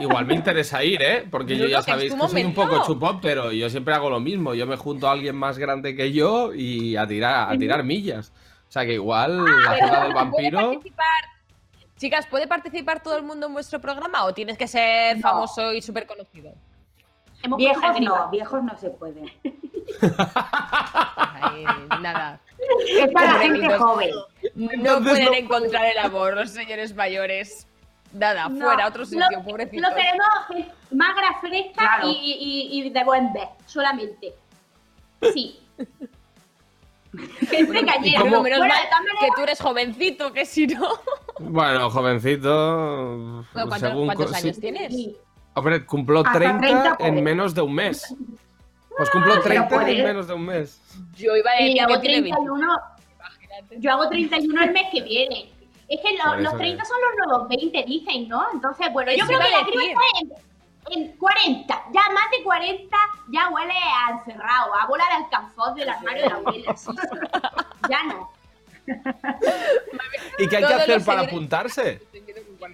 S2: Igual me interesa ir, ¿eh? Porque yo ya sabéis que soy un poco chupón, pero yo siempre hago lo mismo. Yo me junto a alguien más grande que yo y a tirar, a tirar millas. O sea que igual la
S1: Pero,
S2: zona del
S1: ¿puede
S2: vampiro.
S1: Chicas, ¿puede participar todo el mundo en vuestro programa o tienes que ser
S15: No.
S1: famoso y súper conocido?
S16: Hemos
S15: Viejos no, viejos no se puede.
S1: Ay, nada.
S15: Es para la gente joven.
S1: No
S2: Entonces
S1: pueden
S2: no
S1: encontrar el amor los señores mayores. Nada,
S16: No,
S1: fuera, otro sitio,
S16: lo,
S1: pobrecitos.
S16: Lo queremos magra, fresca
S15: Claro.
S16: y, y- y de buen ver, solamente. Sí. gente cañera.
S1: menos
S16: Bueno,
S1: mal que tú eres jovencito, que si no...
S2: Bueno, jovencito.
S1: Bueno, ¿cuántos,
S2: según
S1: cuántos
S2: co-
S1: años
S2: sí.
S1: tienes?
S16: Sí.
S2: Hombre, cumplo
S15: Hasta
S2: 30,
S15: 30
S2: en menos de un mes. Pues cumplo 30 en menos de un mes.
S1: Yo iba a
S16: Y
S1: decir
S16: hago
S1: que tiene 20.
S16: 31. Yo hago 31 el mes que viene. Es que lo- los
S2: eso
S16: 30
S2: es.
S16: son los nuevos 20, dicen, ¿no? Entonces, bueno, yo creo que la criba está en, en 40. Ya más de 40 ya huele a encerrado, a bola de alcanfor del armario de la abuela. Sí, sí. Ya no.
S2: ¿Y qué hay que hacer para apuntarse?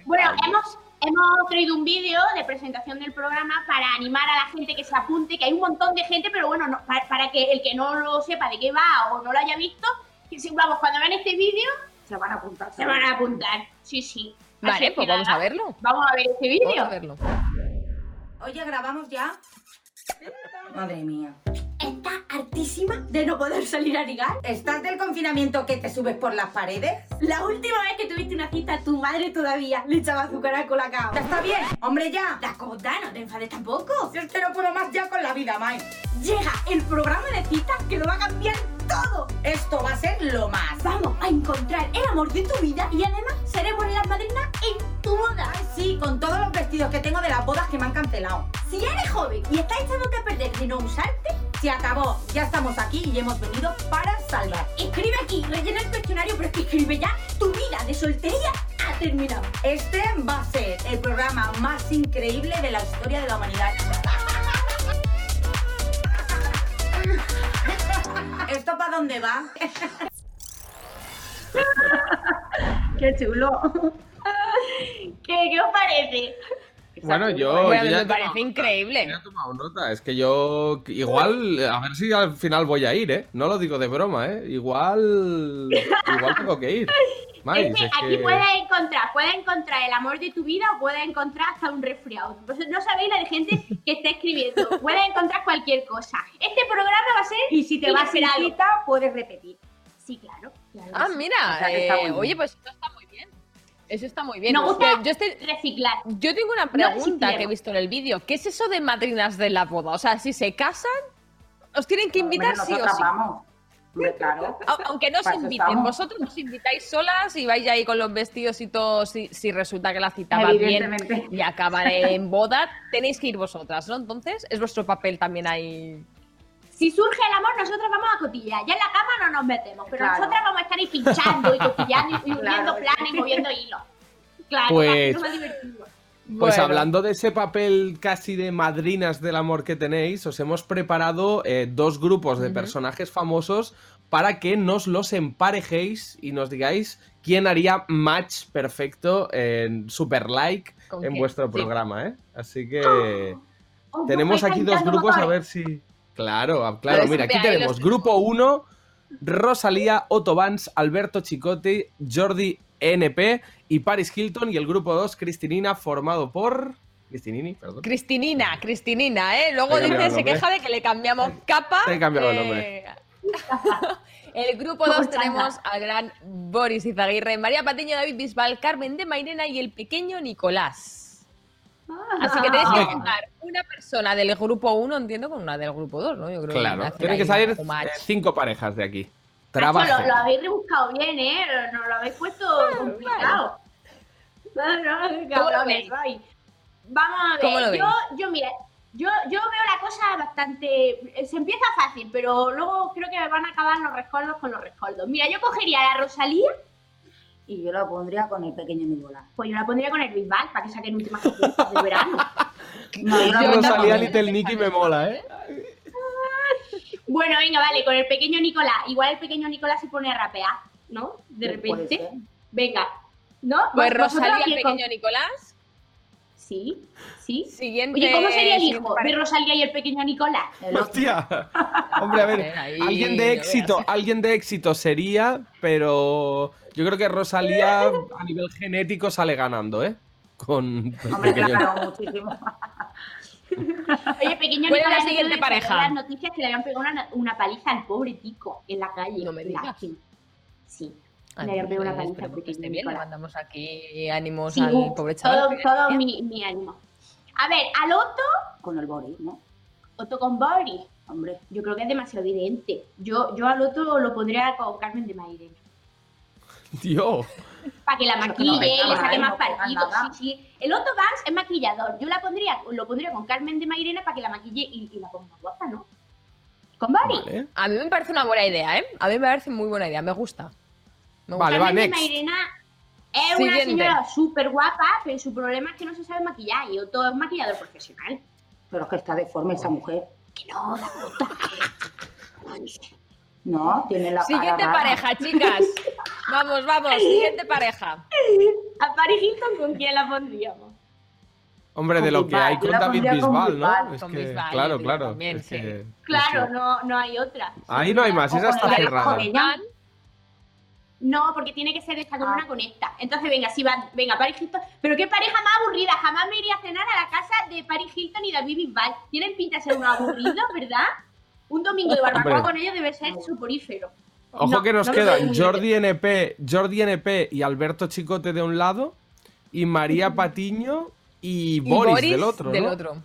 S16: Bueno, hemos, hemos traído un vídeo de presentación del programa para animar a la gente que se apunte, que hay un montón de gente, pero bueno, no- para, para que el que no lo sepa de qué va o no lo haya visto, que si, vamos, cuando vean este vídeo,
S15: Se van a apuntar.
S16: se van a apuntar. Sí, sí. Así
S1: Vale,
S16: que
S1: pues vamos
S16: nada,
S1: a verlo.
S16: Vamos a ver este
S1: Vamos a
S16: vídeo.
S1: verlo.
S17: Oye, ¿grabamos ya? Madre mía. ¿Estás hartísima de no poder salir a ligar? ¿Estás del confinamiento que te subes por las paredes?
S16: La última vez que tuviste una cita, tu madre todavía le echaba azúcar al colacao.
S17: ¿Ya está bien? ¡Hombre, ya!
S16: Dakota, no te enfades tampoco.
S17: Si es que no puedo más ya con la vida, Mai.
S16: Llega el programa de citas que lo va a cambiar todo.
S17: Esto va a ser lo más.
S16: Vamos a encontrar el amor de tu vida y además seremos las madrinas en tu boda.
S17: Ay, sí, con todos los vestidos que tengo de las bodas que me han cancelado.
S16: Si eres joven y estás echándote a perder de no usarte,
S17: Se acabó, ya estamos aquí y hemos venido para salvar.
S16: escribe aquí, rellena el cuestionario, pero es que escribe ya. Tu vida de soltería ha terminado.
S17: Este va a ser el programa más increíble de la historia de la humanidad. ¿Esto para dónde va?
S16: Qué chulo. ¿Qué, ¿Qué os parece?
S2: Bueno, yo,
S1: Bueno,
S2: yo
S1: me parece increíble.
S2: ya he tomado nota. Es que yo igual, a ver si al final voy a ir, ¿eh? No lo digo de broma, ¿eh? Igual, igual tengo que ir. Mais,
S16: es que
S2: es
S16: aquí
S2: que-
S16: puedes encontrar, puedes encontrar el amor de tu vida o puedes encontrar hasta un resfriado. No sabéis la de gente que está escribiendo. Puedes encontrar cualquier cosa. Este programa va a ser
S15: Y si te vas sin
S16: inesperado.
S15: cita, puedes repetir.
S16: Sí, claro.
S1: Ah,
S16: sí.
S1: mira,
S15: O sea
S1: eh, oye, pues eso está. Eso está muy bien.
S16: Nos gusta
S1: yo, estoy-
S16: reciclar.
S1: yo tengo una pregunta que he visto en el vídeo. ¿Qué es eso de madrinas de la boda? O sea, si se casan, os tienen que invitar
S15: Hombre,
S1: sí o sí.
S15: vamos. Claro.
S1: A- Aunque no os inviten,
S15: estamos.
S1: vosotros os invitáis solas y vais ahí con los vestidos y todo. Si, si resulta que la cita va bien y acaba en boda, tenéis que ir vosotras, ¿no? Entonces, es vuestro papel también ahí.
S16: Si surge el amor, nosotros vamos a cotillar. Ya en la cama no nos metemos, pero
S15: Claro.
S16: nosotras vamos a estar ahí pinchando y cotillando y, y
S15: Claro,
S16: planes y moviendo hilos. Claro,
S2: Pues-
S16: más divertido.
S2: Pues
S1: Bueno.
S2: hablando de ese papel casi de madrinas del amor que tenéis, os hemos preparado eh, dos grupos de personajes famosos para que nos los emparejéis y nos digáis quién haría match perfecto en Super Like
S1: ¿Con
S2: en vuestro
S1: Sí.
S2: programa, ¿eh? Así que
S16: Os
S2: tenemos aquí dos grupos a ver si... Claro, ah, claro,
S1: Pues
S2: mira, aquí tenemos
S1: los-
S2: grupo 1, Rosalía, Otto Vance, Alberto Chicote, Jordi NP y Paris Hilton y el grupo 2, Cristinina, formado por... Cristinini, perdón.
S1: Cristinina, Cristinina, ¿eh? Luego dice, se queja de que le cambiamos capa.
S2: Te he cambiado el nombre.
S1: El grupo 2 tenemos al gran Boris Izaguirre, María Patiño, David Bisbal, Carmen de Mairena y el pequeño Nicolás. Así que tenéis que
S2: Ah.
S1: juntar una persona del grupo 1, entiendo, con una del grupo 2, ¿no? Yo creo
S2: Claro,
S1: hacer
S2: tienen que salir cinco parejas de aquí.
S16: Nacho,
S2: Trabajo.
S16: lo, lo habéis rebuscado bien, ¿eh? Nos lo habéis puesto complicado. No, no,
S1: ¿Cómo lo
S16: cabrones. Vamos a
S1: ¿Cómo lo
S16: ver. Yo, yo, mira, yo, yo veo la cosa bastante. Se empieza fácil, pero luego creo que van a acabar los rescoldos con los rescoldos. Mira, yo cogería a la Rosalía,
S15: Y yo la pondría con el pequeño Nicolás.
S16: pues yo la pondría con el Bisbal para que saquen últimas canciones de verano.
S15: No, yo la
S2: Rosalía Little Nicky me mola, ¿eh?
S16: Bueno, venga, vale, con el pequeño Nicolás. Igual el pequeño Nicolás se pone a rapear, ¿no? De
S15: Puede
S16: repente. Venga. ¿No?
S1: Pues
S16: ¿Vos- vosotros
S1: Rosalía, el pequeño Nicolás.
S16: Sí, sí.
S1: Siguiente.
S16: Oye, ¿cómo sería el hijo de Rosalía y el pequeño Nicolás?
S15: El.
S2: Hostia. Hombre, a ver,
S1: Ahí,
S2: alguien de éxito, alguien de éxito sería, pero yo creo que Rosalía a nivel genético sale ganando, ¿eh? Con el
S15: Hombre,
S2: pequeño-
S15: claro, muchísimo.
S16: Oye, pequeño
S1: ¿Cuál es la
S16: Nicolás,
S1: siguiente pareja?
S16: las noticias que le habían pegado una, una paliza al pobre tico en la calle.
S1: No me digas.
S16: Sí. Habían pegado una
S1: pues,
S16: paliza
S1: que esté bien, le
S16: Nicolás.
S1: mandamos aquí ánimos
S16: Sí,
S1: al pobre chaval.
S16: todo, todo mi, mi ánimo. A ver, al Otto,
S15: Con el Boris, ¿no?
S16: Otto con Boris.
S15: Hombre,
S16: Yo creo que es demasiado evidente. Yo, yo al Otto lo pondría con Carmen de Mairena.
S2: Dios.
S16: Para que la maquille, le saque más partido. Sí, sí. El Otto Vance es maquillador. Yo la pondría, lo pondría con Carmen de Mairena para que la maquille y, y la ponga guapa, ¿no? Con Boris.
S2: Vale.
S1: A mí me parece una buena idea, ¿eh? A mí me parece muy buena idea, me gusta. Me gusta.
S2: Vale, va,
S16: de
S2: next.
S16: Mairena es
S1: Siguiente.
S16: una señora súper guapa, pero su problema es que no se sabe maquillar y Otto es maquillador profesional.
S15: pero es que está deforme esa mujer.
S16: Que no, la puta.
S15: No, tiene la cara
S1: Siguiente
S15: rara.
S1: pareja, chicas. Vamos, vamos, siguiente pareja.
S16: A Paris Hilton, ¿con quién la pondríamos?
S2: Hombre, de
S15: Con
S2: lo que
S15: Bisbal,
S2: hay
S15: yo
S2: con David
S15: con
S2: Bisbal, ¿no?
S15: Bisbal.
S2: Es
S1: Con
S2: que,
S1: Bisbal,
S2: claro, claro.
S1: también,
S2: es
S1: sí.
S2: que-
S16: Claro, no, no hay otra.
S2: Ahí no hay más, esa
S15: con
S2: está cerrada.
S16: No, porque tiene que ser esta como una conecta. Entonces, venga, si va, venga, Paris Hilton. Pero qué pareja más aburrida. Jamás me iría a cenar a la casa de Paris Hilton y David Bisbal. Tienen pinta de ser unos aburridos, ¿verdad? Un domingo de barbacoa
S2: Hombre.
S16: con ellos debe ser suporífero.
S2: Ojo
S16: No,
S2: que nos
S16: no
S2: quedan Jordi NP, Jordi NP y Alberto Chicote de un lado y María Patiño y, Boris, del otro,
S1: del
S2: ¿no?
S1: otro.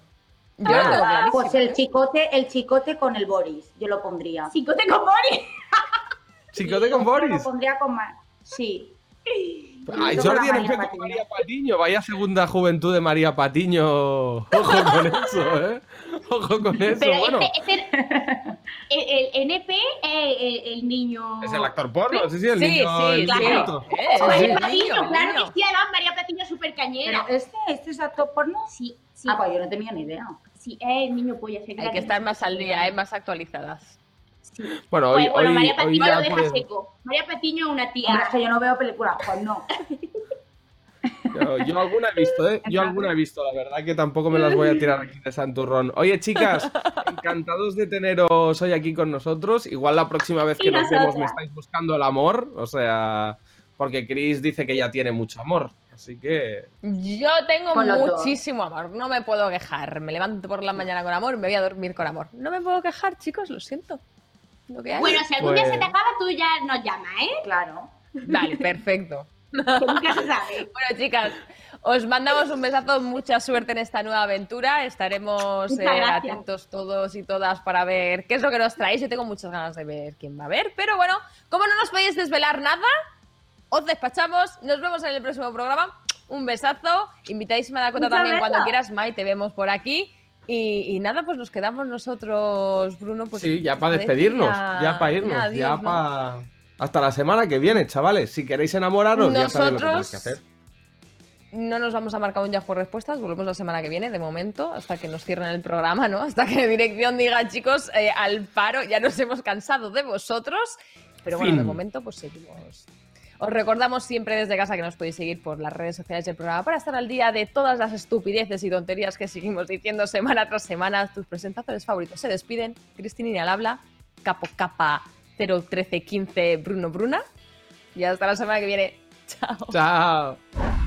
S16: Yo
S15: Ah, pues el chicote, el chicote con el Boris, yo lo pondría.
S16: Chicote con Boris.
S2: Chicote con Boris.
S15: lo pondría con más. Sí.
S2: Ay, Jordi
S15: María.
S2: María Patiño. Vaya segunda juventud de María Patiño. Ojo con eso, ¿eh? Ojo con eso.
S16: Pero
S2: bueno,
S16: este, este- el, el NP es el, el niño.
S2: es el actor porno. Sí, sí, el
S1: Sí,
S2: niño.
S1: sí,
S2: el
S1: claro. Eh,
S2: Sí,
S16: María. Patiño,
S1: niño,
S16: claro
S1: niño.
S16: que sí, además María Patiño es súper cañera.
S15: Pero este, este es actor porno.
S16: Sí, sí.
S15: Ah, pues yo no tenía ni idea.
S16: Sí, es el niño polla.
S1: Hay que estar más al día, ¿eh? más actualizadas.
S2: Bueno, hoy,
S16: Pues, bueno,
S2: hoy,
S16: María
S2: hoy
S16: Patiño
S2: ya
S16: lo deja
S2: pues,
S16: seco. María Patiño es una
S15: Hombre, es
S16: tía.
S15: que yo no veo películas porno.
S2: yo, yo alguna he visto, ¿eh? Yo alguna he visto, la verdad que tampoco me las voy a tirar aquí de Santurrón. Oye, chicas, encantados de teneros hoy aquí con nosotros. Igual la próxima vez que
S16: Y
S2: nos vemos me estáis buscando el amor, o sea, porque Chris dice que ya tiene mucho amor. Así que
S1: Yo tengo muchísimo amor, no me puedo quejar. Me levanto por la mañana con amor, me voy a dormir con amor. No me puedo quejar, chicos, lo siento. Lo que hay.
S16: Bueno, si algún día
S2: Pues-
S16: se te acaba, tú ya nos llamas, ¿eh?
S15: Claro.
S1: Vale, perfecto.
S16: Que nunca se sabe.
S1: Bueno, chicas, os mandamos un besazo, mucha suerte en esta nueva aventura. Estaremos eh, atentos todos y todas para ver qué es lo que nos traéis. Yo tengo muchas ganas de ver quién va a ver, pero bueno, como no nos podéis desvelar nada, os despachamos. Nos vemos en el próximo programa. Un besazo. Invitadísima a Dakota
S16: Muchas
S1: también cuando quieras, Mai, te vemos por aquí. Y, y nada, pues nos quedamos nosotros, Bruno. Pues,
S2: sí, ya para despedirnos,
S1: ya-
S2: ya para irnos,
S1: adiós,
S2: ya
S1: ¿no?
S2: para... Hasta la semana que viene, chavales. Si queréis enamoraros, ya sabéis lo que tenéis que hacer.
S1: No nos vamos a marcar un Yahoo Respuestas, volvemos la semana que viene, de momento, hasta que nos cierren el programa, ¿no? Hasta que dirección diga, chicos, eh, al paro, ya nos hemos cansado de vosotros. Pero bueno,
S2: Fin.
S1: de momento, pues seguimos. Os recordamos siempre desde casa que nos podéis seguir por las redes sociales del programa para estar al día de todas las estupideces y tonterías que seguimos diciendo semana tras semana. Tus presentadores favoritos se despiden. Cristina al habla, Capo Capa 01315 Bruno Bruna. Y hasta la semana que viene. Chao.
S2: Chao.